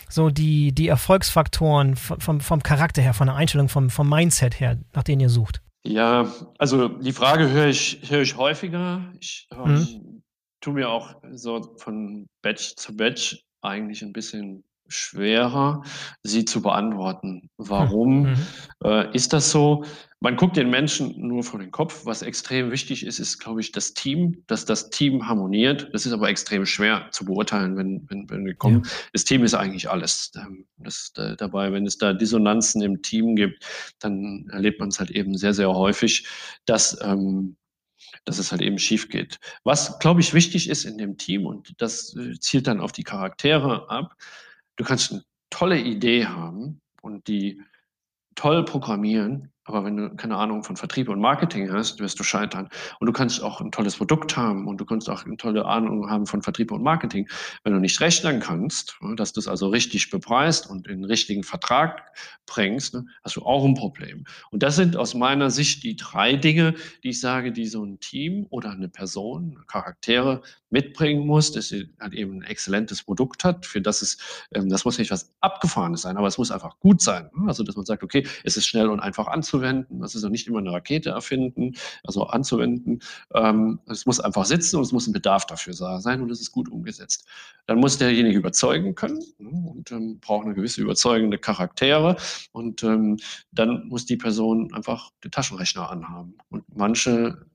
so die, die Erfolgsfaktoren vom, vom Charakter her, von der Einstellung, vom, vom Mindset her, nach denen ihr sucht? Ja, also die Frage höre ich, höre ich häufiger. Ich ähm, mhm. tue mir auch so von Batch zu Batch eigentlich ein bisschen schwerer, sie zu beantworten. Warum mhm. äh, ist das so? Man guckt den Menschen nur vor den Kopf. Was extrem wichtig ist, ist, glaube ich, das Team, dass das Team harmoniert. Das ist aber extrem schwer zu beurteilen, wenn, wenn, wenn wir kommen. Ja. Das Team ist eigentlich alles ähm, das, da, dabei. Wenn es da Dissonanzen im Team gibt, dann erlebt man es halt eben sehr, sehr häufig, dass ähm, dass es halt eben schief geht. Was, glaube ich, wichtig ist in dem Team, und das zielt dann auf die Charaktere ab, du kannst eine tolle Idee haben und die toll programmieren, aber wenn du keine Ahnung von Vertrieb und Marketing hast, wirst du scheitern. Und du kannst auch ein tolles Produkt haben und du kannst auch eine tolle Ahnung haben von Vertrieb und Marketing. Wenn du nicht rechnen kannst, dass du es also richtig bepreist und in den richtigen Vertrag bringst, ne, hast du auch ein Problem. Und das sind aus meiner Sicht die drei Dinge, die ich sage, die so ein Team oder eine Person, Charaktere mitbringen muss, dass sie halt eben ein exzellentes Produkt hat, für das es, ähm, das muss nicht was Abgefahrenes sein, aber es muss einfach gut sein. Ne? Also, dass man sagt, okay, es ist schnell und einfach anzuwenden, das ist auch nicht immer eine Rakete erfinden, also anzuwenden. Ähm, es muss einfach sitzen und es muss ein Bedarf dafür sein und es ist gut umgesetzt. Dann muss derjenige überzeugen können ne? und ähm, braucht eine gewisse überzeugende Charaktere und ähm, dann muss die Person einfach den Taschenrechner anhaben. Und manche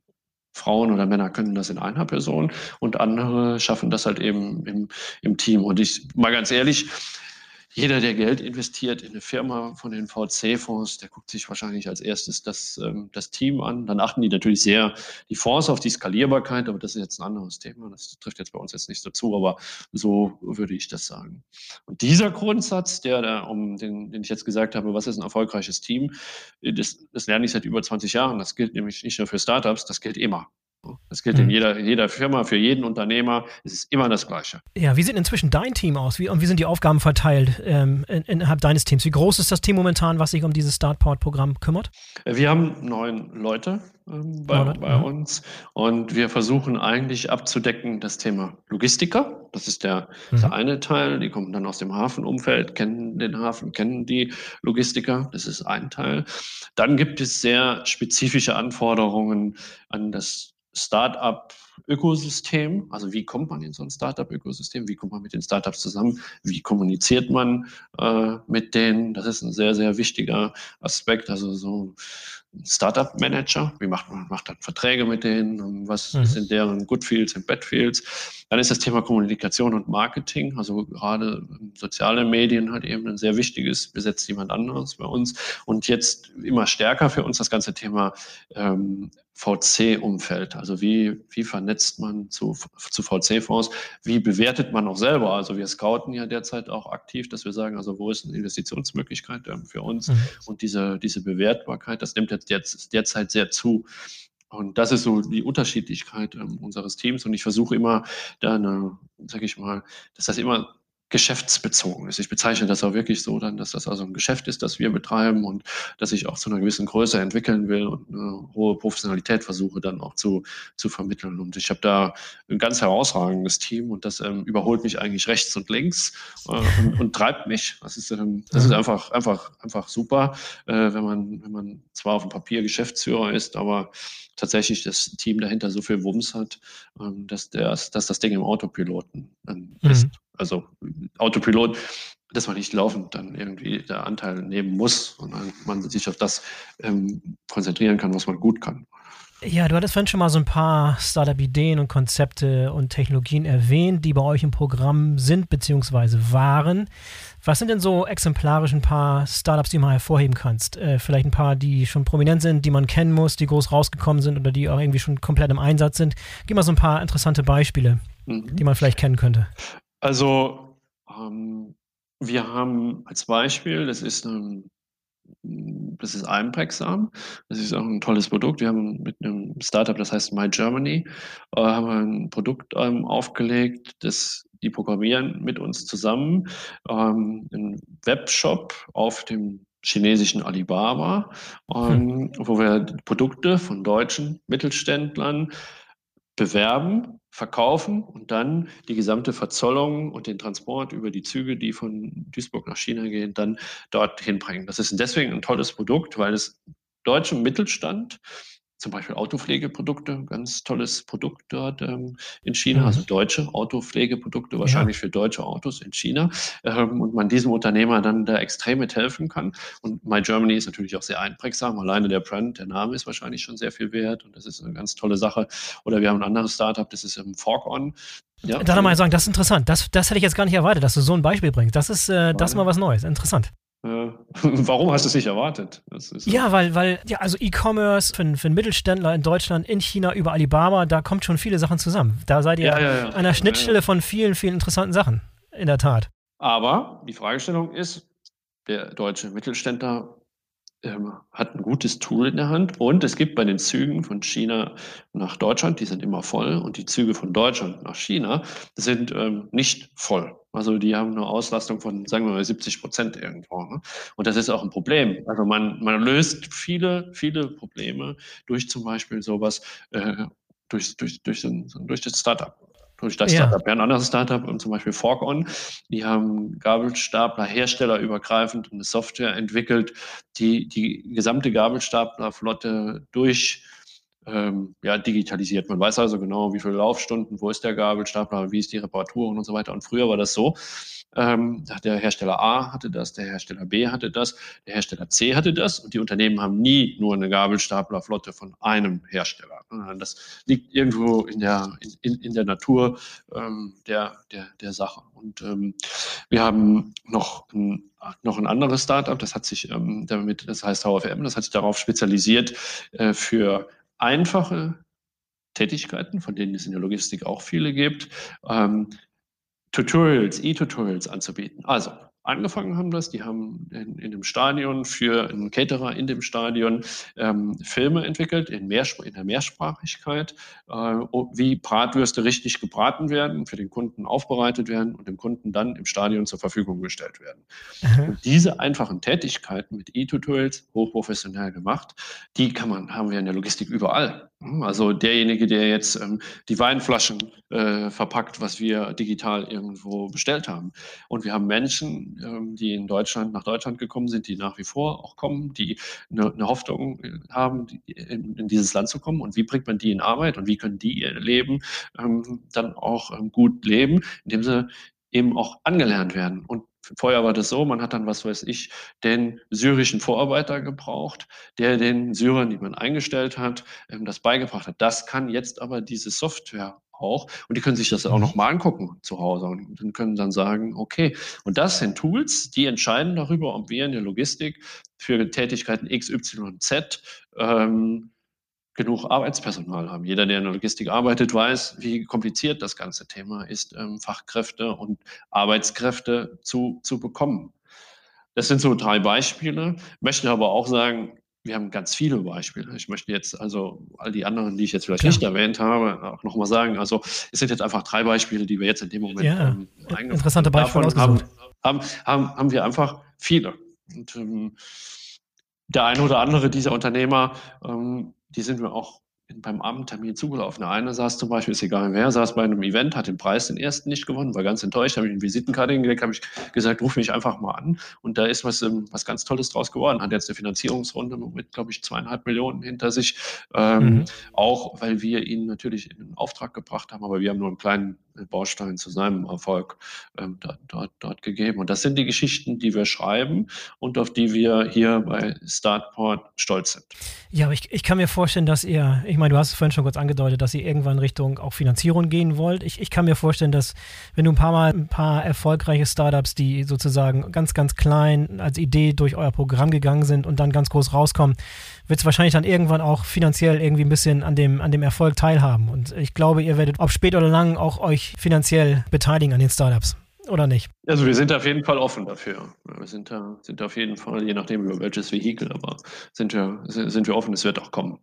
Frauen oder Männer können das in einer Person und andere schaffen das halt eben im, im Team. Und ich, mal ganz ehrlich, jeder, der Geld investiert in eine Firma von den VC-Fonds, der guckt sich wahrscheinlich als erstes das, ähm, das Team an. Dann achten die natürlich sehr die Fonds auf die Skalierbarkeit, aber das ist jetzt ein anderes Thema. Das trifft jetzt bei uns jetzt nicht so zu, aber so würde ich das sagen. Und dieser Grundsatz, der, der um den, den ich jetzt gesagt habe, was ist ein erfolgreiches Team, das, das lerne ich seit über 20 Jahren. Das gilt nämlich nicht nur für Startups, das gilt immer. Das gilt in mhm. jeder, jeder Firma, für jeden Unternehmer. Es ist immer das Gleiche. Ja, wie sieht inzwischen dein Team aus? Wie, und wie sind die Aufgaben verteilt ähm, innerhalb deines Teams? Wie groß ist das Team momentan, was sich um dieses Startport-Programm kümmert? Wir haben neun Leute ähm, bei, Leute, bei ja. uns und wir versuchen eigentlich abzudecken das Thema Logistiker. Das ist der, mhm. der eine Teil. Die kommen dann aus dem Hafenumfeld, kennen den Hafen, kennen die Logistiker. Das ist ein Teil. Dann gibt es sehr spezifische Anforderungen an das Startup-Ökosystem. Also wie kommt man in so ein Startup-Ökosystem? Wie kommt man mit den Startups zusammen? Wie kommuniziert man äh, mit denen? Das ist ein sehr, sehr wichtiger Aspekt. Also so Startup-Manager, wie macht man macht dann Verträge mit denen, was mhm. sind deren Goodfields und Badfields. Dann ist das Thema Kommunikation und Marketing, also gerade soziale Medien hat eben ein sehr wichtiges, besetzt jemand anderes bei uns. Und jetzt immer stärker für uns das ganze Thema ähm, VC-Umfeld. Also wie, wie vernetzt man zu, zu VC-Fonds? Wie bewertet man auch selber? Also wir scouten ja derzeit auch aktiv, dass wir sagen, also wo ist eine Investitionsmöglichkeit ähm, für uns? Mhm. Und diese, diese Bewertbarkeit, das nimmt jetzt, jetzt derzeit sehr zu. Und das ist so die Unterschiedlichkeit ähm, unseres Teams. Und ich versuche immer, da eine, sag ich mal, dass das immer geschäftsbezogen ist. Ich bezeichne das auch wirklich so dann, dass das also ein Geschäft ist, das wir betreiben und dass ich auch zu einer gewissen Größe entwickeln will und eine hohe Professionalität versuche dann auch zu, zu vermitteln. Und ich habe da ein ganz herausragendes Team und das ähm, überholt mich eigentlich rechts und links äh, und, (laughs) und, treibt mich. Das ist, ähm, das ist einfach, einfach, einfach super, äh, wenn man, wenn man zwar auf dem Papier Geschäftsführer ist, aber tatsächlich das Team dahinter so viel Wumms hat, ähm, dass, der, dass das Ding im Autopiloten ähm, ist. Mhm. Also Autopilot, dass man nicht laufend dann irgendwie der Anteil nehmen muss, sondern man sich auf das ähm, konzentrieren kann, was man gut kann. Ja, du hattest vorhin schon mal so ein paar Startup-Ideen und Konzepte und Technologien erwähnt, die bei euch im Programm sind bzw. waren. Was sind denn so exemplarisch ein paar Startups, die du mal hervorheben kannst? Äh, vielleicht ein paar, die schon prominent sind, die man kennen muss, die groß rausgekommen sind oder die auch irgendwie schon komplett im Einsatz sind. Gib mal so ein paar interessante Beispiele, mhm. die man vielleicht kennen könnte. Also, ähm, wir haben als Beispiel, das ist ein das ist Einprägsam. Das ist auch ein tolles Produkt. Wir haben mit einem Startup, das heißt My Germany, äh, haben wir ein Produkt ähm, aufgelegt, das die programmieren mit uns zusammen ähm, einen Webshop auf dem chinesischen Alibaba, ähm, hm. wo wir Produkte von deutschen Mittelständlern bewerben, verkaufen und dann die gesamte Verzollung und den Transport über die Züge, die von Duisburg nach China gehen, dann dorthin bringen. Das ist deswegen ein tolles Produkt, weil es deutschem Mittelstand zum Beispiel Autopflegeprodukte, ganz tolles Produkt dort ähm, in China, mhm. also deutsche Autopflegeprodukte, wahrscheinlich ja. für deutsche Autos in China. Ähm, und man diesem Unternehmer dann da extrem mithelfen kann. Und My Germany ist natürlich auch sehr einprägsam. Alleine der Brand, der Name ist wahrscheinlich schon sehr viel wert und das ist eine ganz tolle Sache. Oder wir haben ein anderes Startup, das ist im Fork On. Ja. Da mal sagen, das ist interessant. Das, das hätte ich jetzt gar nicht erwartet, dass du so ein Beispiel bringst. Das ist, äh, das mal was Neues. Interessant. (laughs) Warum hast du es nicht erwartet? ja, weil, weil, ja, also E-Commerce für, für einen Mittelständler in Deutschland, in China, über Alibaba, da kommt schon viele Sachen zusammen. Da seid ihr ja, ja, ja. an der Schnittstelle von vielen, vielen interessanten Sachen. In der Tat. Aber die Fragestellung ist, der deutsche Mittelständler ähm, hat ein gutes Tool in der Hand und es gibt bei den Zügen von China nach Deutschland, die sind immer voll und die Züge von Deutschland nach China sind ähm, nicht voll. Also die haben eine Auslastung von, sagen wir mal, 70 Prozent irgendwo. Ne? Und das ist auch ein Problem. Also man, man löst viele, viele Probleme durch zum Beispiel sowas, äh, durch, durch, durch, durch das Startup durch das ja. Startup. Ja, ein anderes Startup, zum Beispiel ForkOn, die haben Gabelstapler herstellerübergreifend eine Software entwickelt, die die gesamte Gabelstaplerflotte durch ähm, ja, digitalisiert. Man weiß also genau, wie viele Laufstunden, wo ist der Gabelstapler, wie ist die Reparatur und so weiter. Und früher war das so, ähm, der Hersteller A hatte das, der Hersteller B hatte das, der Hersteller C hatte das und die Unternehmen haben nie nur eine Gabelstaplerflotte von einem Hersteller. Das liegt irgendwo in der, in, in der Natur ähm, der, der, der Sache. Und ähm, wir haben noch ein, noch ein anderes Startup, das hat sich ähm, damit, das heißt VFM, das hat sich darauf spezialisiert, äh, für einfache Tätigkeiten, von denen es in der Logistik auch viele gibt, ähm, Tutorials, E-Tutorials anzubieten. Also angefangen haben das. Die haben in, in dem Stadion für einen Caterer in dem Stadion ähm, Filme entwickelt in, Mehrspr in der Mehrsprachigkeit, äh, wie Bratwürste richtig gebraten werden, für den Kunden aufbereitet werden und dem Kunden dann im Stadion zur Verfügung gestellt werden. Und diese einfachen Tätigkeiten mit E-Tutorials, hochprofessionell gemacht, die kann man, haben wir in der Logistik überall. Also derjenige, der jetzt ähm, die Weinflaschen äh, verpackt, was wir digital irgendwo bestellt haben. Und wir haben Menschen, ähm, die in Deutschland nach Deutschland gekommen sind, die nach wie vor auch kommen, die eine, eine Hoffnung äh, haben, in, in, dieses Land zu kommen. Und wie bringt man die in Arbeit und wie können die ihr Leben ähm, dann auch ähm, gut leben, indem sie eben auch angelernt werden. Und Vorher war das so, man hat dann, was weiß ich, den syrischen Vorarbeiter gebraucht, der den Syrern, die man eingestellt hat, ähm, das beigebracht hat. Das kann jetzt aber diese Software auch. Und die können sich das auch mhm. nochmal angucken zu Hause und können dann sagen, okay, und das sind Tools, die entscheiden darüber, ob wir in der Logistik für Tätigkeiten X, Y und Z ähm, genug Arbeitspersonal haben. Jeder, der in der Logistik arbeitet, weiß, wie kompliziert das ganze Thema ist, ähm, Fachkräfte und Arbeitskräfte zu, zu bekommen. Das sind so drei Beispiele. Möchte aber auch sagen, wir haben ganz viele Beispiele. Ich möchte jetzt also all die anderen, die ich jetzt vielleicht ja. nicht erwähnt habe, auch nochmal sagen. Also es sind jetzt einfach drei Beispiele, die wir jetzt in dem Moment ja, ähm, interessante Beispiele haben, haben, haben, haben wir einfach viele. Und ähm, der eine oder andere dieser Unternehmer ähm, die sind mir auch beim Abendtermin zugelaufen. Der eine saß zum Beispiel, ist egal wer, saß bei einem Event, hat den Preis den ersten nicht gewonnen, war ganz enttäuscht, habe ich eine Visitenkarte hingelegt, habe ich gesagt, ruf mich einfach mal an. Und da ist was, ähm, was ganz Tolles draus geworden. Hat jetzt eine Finanzierungsrunde mit, glaube ich, zweieinhalb Millionen hinter sich. Ähm, mhm. Auch, weil wir ihn natürlich in den Auftrag gebracht haben, aber wir haben nur einen kleinen Baustein zu seinem Erfolg ähm, dort, dort gegeben. Und das sind die Geschichten, die wir schreiben und auf die wir hier bei Startport stolz sind. Ja, aber ich, ich kann mir vorstellen, dass ihr, ich meine, du hast es vorhin schon kurz angedeutet, dass ihr irgendwann Richtung auch Finanzierung gehen wollt. Ich, ich kann mir vorstellen, dass wenn du ein paar Mal ein paar erfolgreiche Startups, die sozusagen ganz, ganz klein als Idee durch euer Programm gegangen sind und dann ganz groß rauskommen, wird es wahrscheinlich dann irgendwann auch finanziell irgendwie ein bisschen an dem, an dem Erfolg teilhaben. Und ich glaube, ihr werdet, ob spät oder lang, auch euch finanziell beteiligen an den Startups. Oder nicht? Also wir sind auf jeden Fall offen dafür. Wir sind da, sind auf jeden Fall, je nachdem über welches Vehikel, aber sind wir, sind wir offen, es wird auch kommen.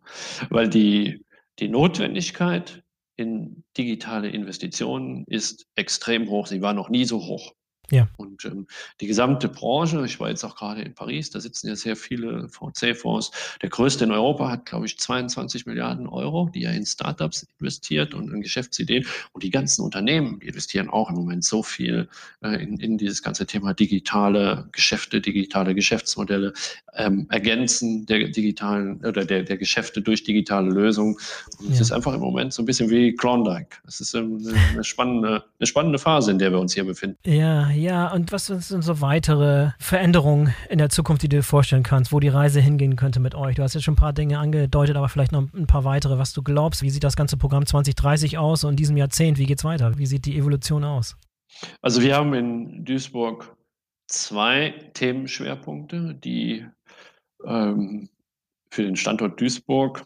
Weil die, die Notwendigkeit in digitale Investitionen ist extrem hoch. Sie war noch nie so hoch. Ja. Und ähm, die gesamte Branche, ich war jetzt auch gerade in Paris, da sitzen ja sehr viele VC-Fonds. Der größte in Europa hat, glaube ich, 22 Milliarden Euro, die er in Startups investiert und in Geschäftsideen. Und die ganzen Unternehmen, die investieren auch im Moment so viel äh, in, in dieses ganze Thema digitale Geschäfte, digitale Geschäftsmodelle, ähm, Ergänzen der digitalen oder der, der Geschäfte durch digitale Lösungen. Und es ja. ist einfach im Moment so ein bisschen wie Klondike. Es ist ähm, eine, spannende, eine spannende Phase, in der wir uns hier befinden. Ja, ja, und was sind so weitere Veränderungen in der Zukunft, die du dir vorstellen kannst, wo die Reise hingehen könnte mit euch? Du hast jetzt schon ein paar Dinge angedeutet, aber vielleicht noch ein paar weitere, was du glaubst. Wie sieht das ganze Programm 2030 aus und in diesem Jahrzehnt? Wie geht es weiter? Wie sieht die Evolution aus? Also wir haben in Duisburg zwei Themenschwerpunkte, die ähm, für den Standort Duisburg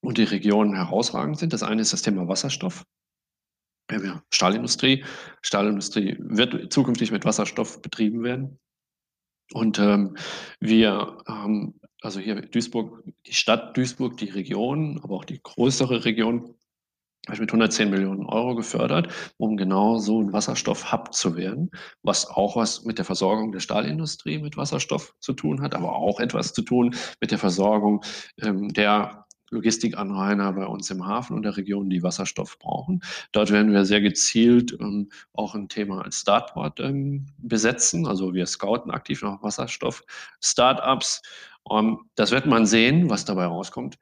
und die Region herausragend sind. Das eine ist das Thema Wasserstoff. Ja Stahlindustrie. Stahlindustrie wird zukünftig mit Wasserstoff betrieben werden. Und ähm, wir haben also hier Duisburg, die Stadt Duisburg, die Region, aber auch die größere Region, mit 110 Millionen Euro gefördert, um genau so ein Wasserstoff-Hub zu werden, was auch was mit der Versorgung der Stahlindustrie mit Wasserstoff zu tun hat, aber auch etwas zu tun mit der Versorgung ähm, der Logistikanrainer bei uns im Hafen und der Region, die Wasserstoff brauchen. Dort werden wir sehr gezielt ähm, auch ein Thema als Startport ähm, besetzen. Also wir scouten aktiv nach Wasserstoff-Startups. Ähm, das wird man sehen, was dabei rauskommt.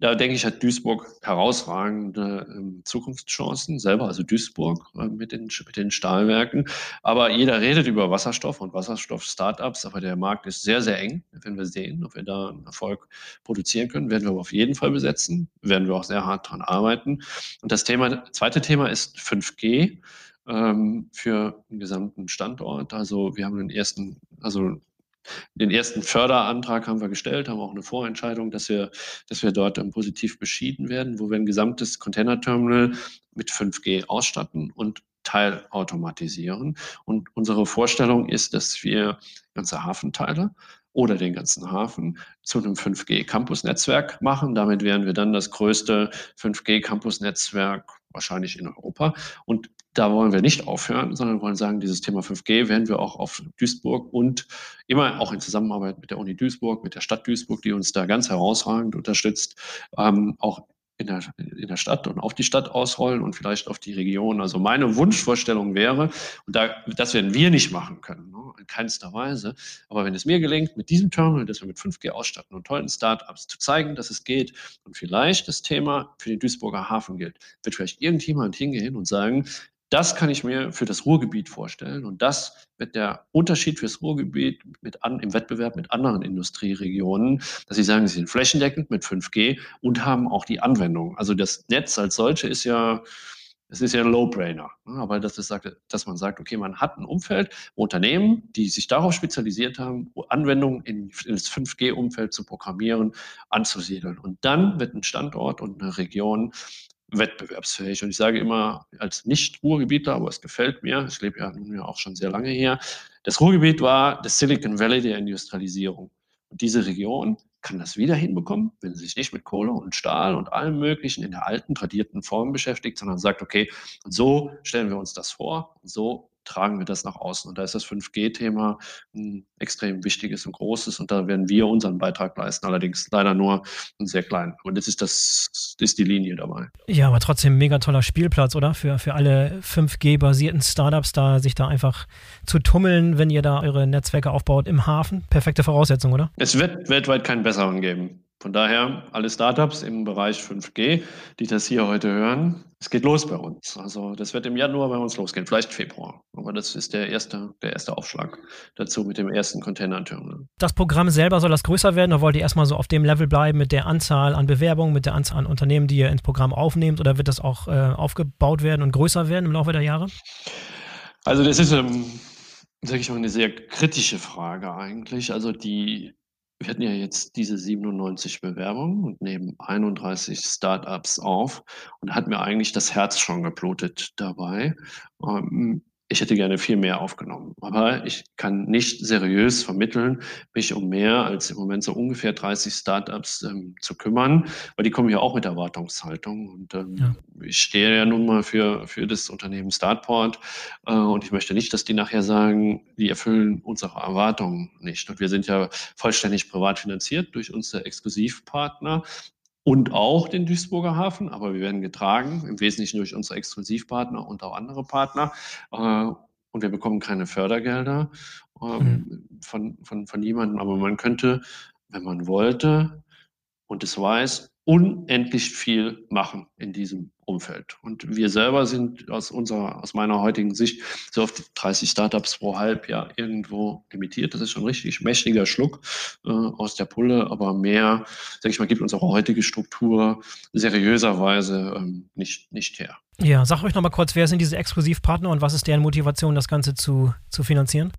Da denke ich, hat Duisburg herausragende ähm, Zukunftschancen, selber, also Duisburg äh, mit, den, mit den Stahlwerken. Aber jeder redet über Wasserstoff und Wasserstoff-Startups, aber der Markt ist sehr, sehr eng. Wenn wir sehen, ob wir da einen Erfolg produzieren können, werden wir aber auf jeden Fall besetzen, werden wir auch sehr hart dran arbeiten. Und das Thema, zweite Thema ist 5G ähm, für den gesamten Standort. Also wir haben den ersten, also den ersten Förderantrag haben wir gestellt, haben auch eine Vorentscheidung, dass wir, dass wir dort positiv beschieden werden, wo wir ein gesamtes Containerterminal mit 5G ausstatten und teilautomatisieren. Und unsere Vorstellung ist, dass wir ganze Hafenteile oder den ganzen Hafen zu einem 5G-Campus-Netzwerk machen. Damit wären wir dann das größte 5G-Campus-Netzwerk wahrscheinlich in Europa. Und da wollen wir nicht aufhören, sondern wollen sagen, dieses Thema 5G werden wir auch auf Duisburg und immer auch in Zusammenarbeit mit der Uni Duisburg, mit der Stadt Duisburg, die uns da ganz herausragend unterstützt, ähm, auch in der, in der Stadt und auf die Stadt ausrollen und vielleicht auf die Region. Also meine Wunschvorstellung wäre, und da, das werden wir nicht machen können, ne, in keinster Weise, aber wenn es mir gelingt, mit diesem Terminal, das wir mit 5G ausstatten und tollen Startups zu zeigen, dass es geht und vielleicht das Thema für den Duisburger Hafen gilt, wird vielleicht irgendjemand hingehen und sagen, das kann ich mir für das Ruhrgebiet vorstellen. Und das wird der Unterschied fürs Ruhrgebiet mit an, im Wettbewerb mit anderen Industrieregionen, dass sie sagen, sie sind flächendeckend mit 5G und haben auch die Anwendung. Also das Netz als solche ist ja, es ist ja ein Low-Brainer. Ne? Aber das ist, dass man sagt, okay, man hat ein Umfeld, Unternehmen, die sich darauf spezialisiert haben, Anwendungen in, in das 5G-Umfeld zu programmieren, anzusiedeln. Und dann wird ein Standort und eine Region wettbewerbsfähig. Und ich sage immer als Nicht-Ruhrgebietler, aber es gefällt mir, ich lebe ja nun ja auch schon sehr lange hier, das Ruhrgebiet war das Silicon Valley der Industrialisierung. Und diese Region kann das wieder hinbekommen, wenn sie sich nicht mit Kohle und Stahl und allem Möglichen in der alten, tradierten Form beschäftigt, sondern sagt, okay, so stellen wir uns das vor, und so tragen wir das nach außen. Und da ist das 5G-Thema ein extrem wichtiges und großes und da werden wir unseren Beitrag leisten, allerdings leider nur einen sehr kleinen. Und das ist das, das ist die Linie dabei. Ja, aber trotzdem mega toller Spielplatz, oder? Für, für alle 5G-basierten Startups da sich da einfach zu tummeln, wenn ihr da eure Netzwerke aufbaut im Hafen. Perfekte Voraussetzung, oder? Es wird weltweit keinen besseren geben. Von daher, alle Startups im Bereich 5G, die das hier heute hören, es geht los bei uns. Also das wird im Januar bei uns losgehen, vielleicht Februar. Aber das ist der erste, der erste Aufschlag dazu mit dem ersten Container-Terminal. Das Programm selber soll das größer werden oder wollt ihr erstmal so auf dem Level bleiben mit der Anzahl an Bewerbungen, mit der Anzahl an Unternehmen, die ihr ins Programm aufnehmt oder wird das auch äh, aufgebaut werden und größer werden im Laufe der Jahre? Also das ist, ähm, sage ich mal, eine sehr kritische Frage eigentlich. Also die wir hatten ja jetzt diese 97 Bewerbungen und nehmen 31 Startups auf und hat mir eigentlich das Herz schon geblutet dabei. Ähm, ich hätte gerne viel mehr aufgenommen. Aber ich kann nicht seriös vermitteln, mich um mehr als im Moment so ungefähr 30 Startups ähm, zu kümmern, weil die kommen ja auch mit Erwartungshaltung. Und ähm, ja. ich stehe ja nun mal für, für das Unternehmen Startport äh, und ich möchte nicht, dass die nachher sagen, die erfüllen unsere Erwartungen nicht. Und wir sind ja vollständig privat finanziert durch unsere Exklusivpartner und auch den Duisburger Hafen, aber wir werden getragen, im Wesentlichen durch unsere Exklusivpartner und auch andere Partner. Äh, und wir bekommen keine Fördergelder ähm, mhm. von, von, von niemandem, aber man könnte, wenn man wollte und es weiß, unendlich viel machen in diesem Umfeld. Und wir selber sind aus unserer, aus meiner heutigen Sicht so auf 30 Startups pro Halbjahr irgendwo limitiert. Das ist schon ein richtig mächtiger Schluck äh, aus der Pulle, aber mehr, sage ich mal, gibt unsere heutige Struktur seriöserweise ähm, nicht, nicht her. Ja, sag euch nochmal kurz, wer sind diese Exklusivpartner und was ist deren Motivation, das Ganze zu, zu finanzieren?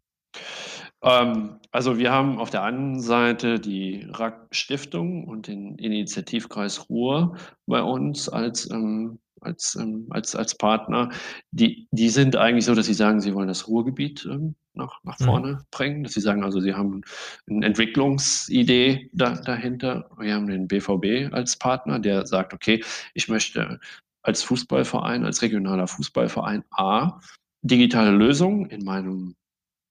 Ähm, also wir haben auf der einen Seite die RAK Stiftung und den Initiativkreis Ruhr bei uns als, ähm, als, ähm, als, als Partner. Die, die sind eigentlich so, dass sie sagen, sie wollen das Ruhrgebiet ähm, nach, nach mhm. vorne mhm. bringen. Dass sie sagen, also sie haben eine Entwicklungsidee da, dahinter. Wir haben den BVB als Partner, der sagt, okay, ich möchte als Fußballverein, als regionaler Fußballverein A digitale Lösungen in meinem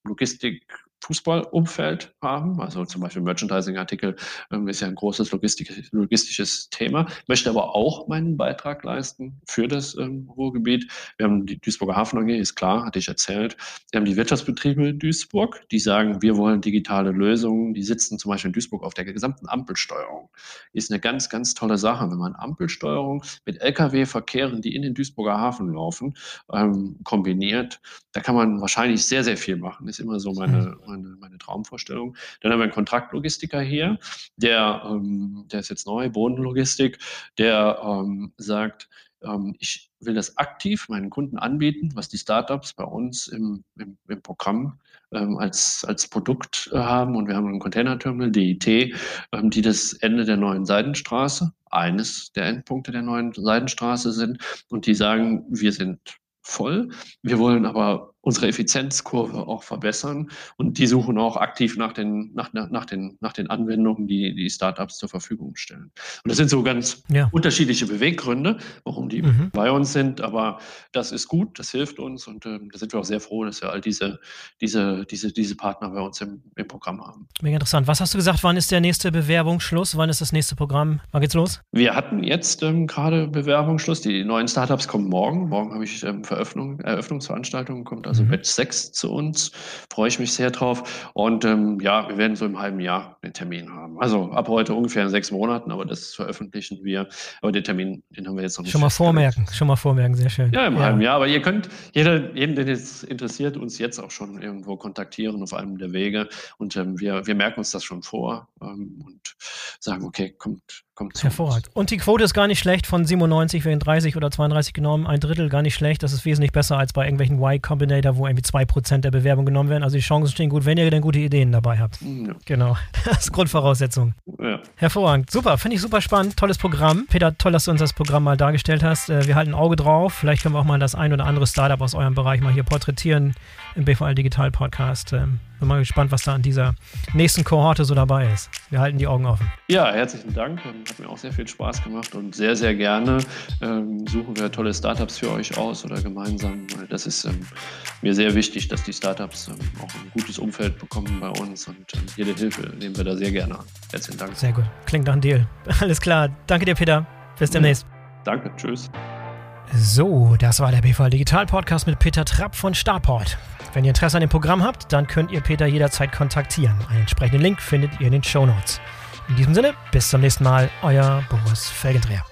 Logistik, Fußballumfeld haben. Also zum Beispiel Merchandising-Artikel ähm, ist ja ein großes logistisches, logistisches Thema. Möchte aber auch meinen Beitrag leisten für das ähm, Ruhrgebiet. Wir haben die Duisburger Hafen AG, ist klar, hatte ich erzählt. Wir haben die Wirtschaftsbetriebe Duisburg, die sagen, wir wollen digitale Lösungen. Die sitzen zum Beispiel in Duisburg auf der gesamten Ampelsteuerung. Ist eine ganz, ganz tolle Sache, wenn man Ampelsteuerung mit Lkw-Verkehren, die in den Duisburger Hafen laufen, ähm, kombiniert. Da kann man wahrscheinlich sehr, sehr viel machen. Ist immer so meine, hm meine, meine Traumvorstellung. Dann haben wir einen Kontraktlogistiker hier, der, ähm, der ist jetzt neu, Bodenlogistik, der ähm, sagt, ähm, ich will das aktiv meinen Kunden anbieten, was die Startups bei uns im, im, im Programm ähm, als, als Produkt äh, haben. Und wir haben ein Containerterminal, DIT, ähm, die das Ende der neuen Seidenstraße, eines der Endpunkte der neuen Seidenstraße sind. Und die sagen, wir sind voll. Wir wollen aber unsere Effizienzkurve auch verbessern. Und die suchen auch aktiv nach den, nach, nach den, nach den Anwendungen, die die Startups zur Verfügung stellen. Und das sind so ganz ja. unterschiedliche Beweggründe, warum die mhm. bei uns sind. Aber das ist gut, das hilft uns und äh, da sind wir auch sehr froh, dass wir all diese, diese, diese, diese Partner bei uns im, im Programm haben. Mega interessant. Was hast du gesagt, wann ist der nächste Bewerbungsschluss? Wann ist das nächste Programm? Wann geht's los? Wir hatten jetzt ähm, gerade Bewerbungsschluss. Die neuen Startups kommen morgen. Morgen habe ich ähm, Veröffnung, Eröffnungsveranstaltungen, kommt also also mhm. Batch 6 zu uns. Freue ich mich sehr drauf. Und ähm, ja, wir werden so im halben Jahr den Termin haben. Also ab heute ungefähr in sechs Monaten, aber das veröffentlichen wir. Aber den Termin, den haben wir jetzt noch nicht. Schon mal vormerken, schon mal vormerken, sehr schön. Ja, im ja. halben Jahr. Aber ihr könnt jeder, jeden, den es interessiert, uns jetzt auch schon irgendwo kontaktieren auf einem der Wege. Und ähm, wir, wir merken uns das schon vor ähm, und sagen, okay, kommt, kommt Hervorragend. Und die Quote ist gar nicht schlecht. Von 97 werden 30 oder 32 genommen. Ein Drittel gar nicht schlecht. Das ist wesentlich besser als bei irgendwelchen Y-Combinator, wo irgendwie 2% der Bewerbung genommen werden. Also die Chancen stehen gut, wenn ihr denn gute Ideen dabei habt. Ja. Genau. (laughs) Das ist Grundvoraussetzung. Ja. Hervorragend. Super. Finde ich super spannend. Tolles Programm. Peter, toll, dass du uns das Programm mal dargestellt hast. Äh, wir halten ein Auge drauf. Vielleicht können wir auch mal das ein oder andere Startup aus eurem Bereich mal hier porträtieren im BVL Digital Podcast. Ähm, bin mal gespannt, was da an dieser nächsten Kohorte so dabei ist. Wir halten die Augen offen. Ja, herzlichen Dank. Hat mir auch sehr viel Spaß gemacht und sehr, sehr gerne ähm, suchen wir tolle Startups für euch aus oder gemeinsam. Das ist ähm, mir sehr wichtig, dass die Startups ähm, auch ein gutes Umfeld bekommen bei uns und ähm, jede Hilfe nehmen wir da sehr gerne an. Herzlichen Dank. Sehr gut. Klingt nach einem Deal. (laughs) Alles klar. Danke dir, Peter. Bis demnächst. Danke. Tschüss. So, das war der BVL Digital Podcast mit Peter Trapp von Starport. Wenn ihr Interesse an dem Programm habt, dann könnt ihr Peter jederzeit kontaktieren. Einen entsprechenden Link findet ihr in den Show Notes. In diesem Sinne, bis zum nächsten Mal, euer Boris Felgendreher.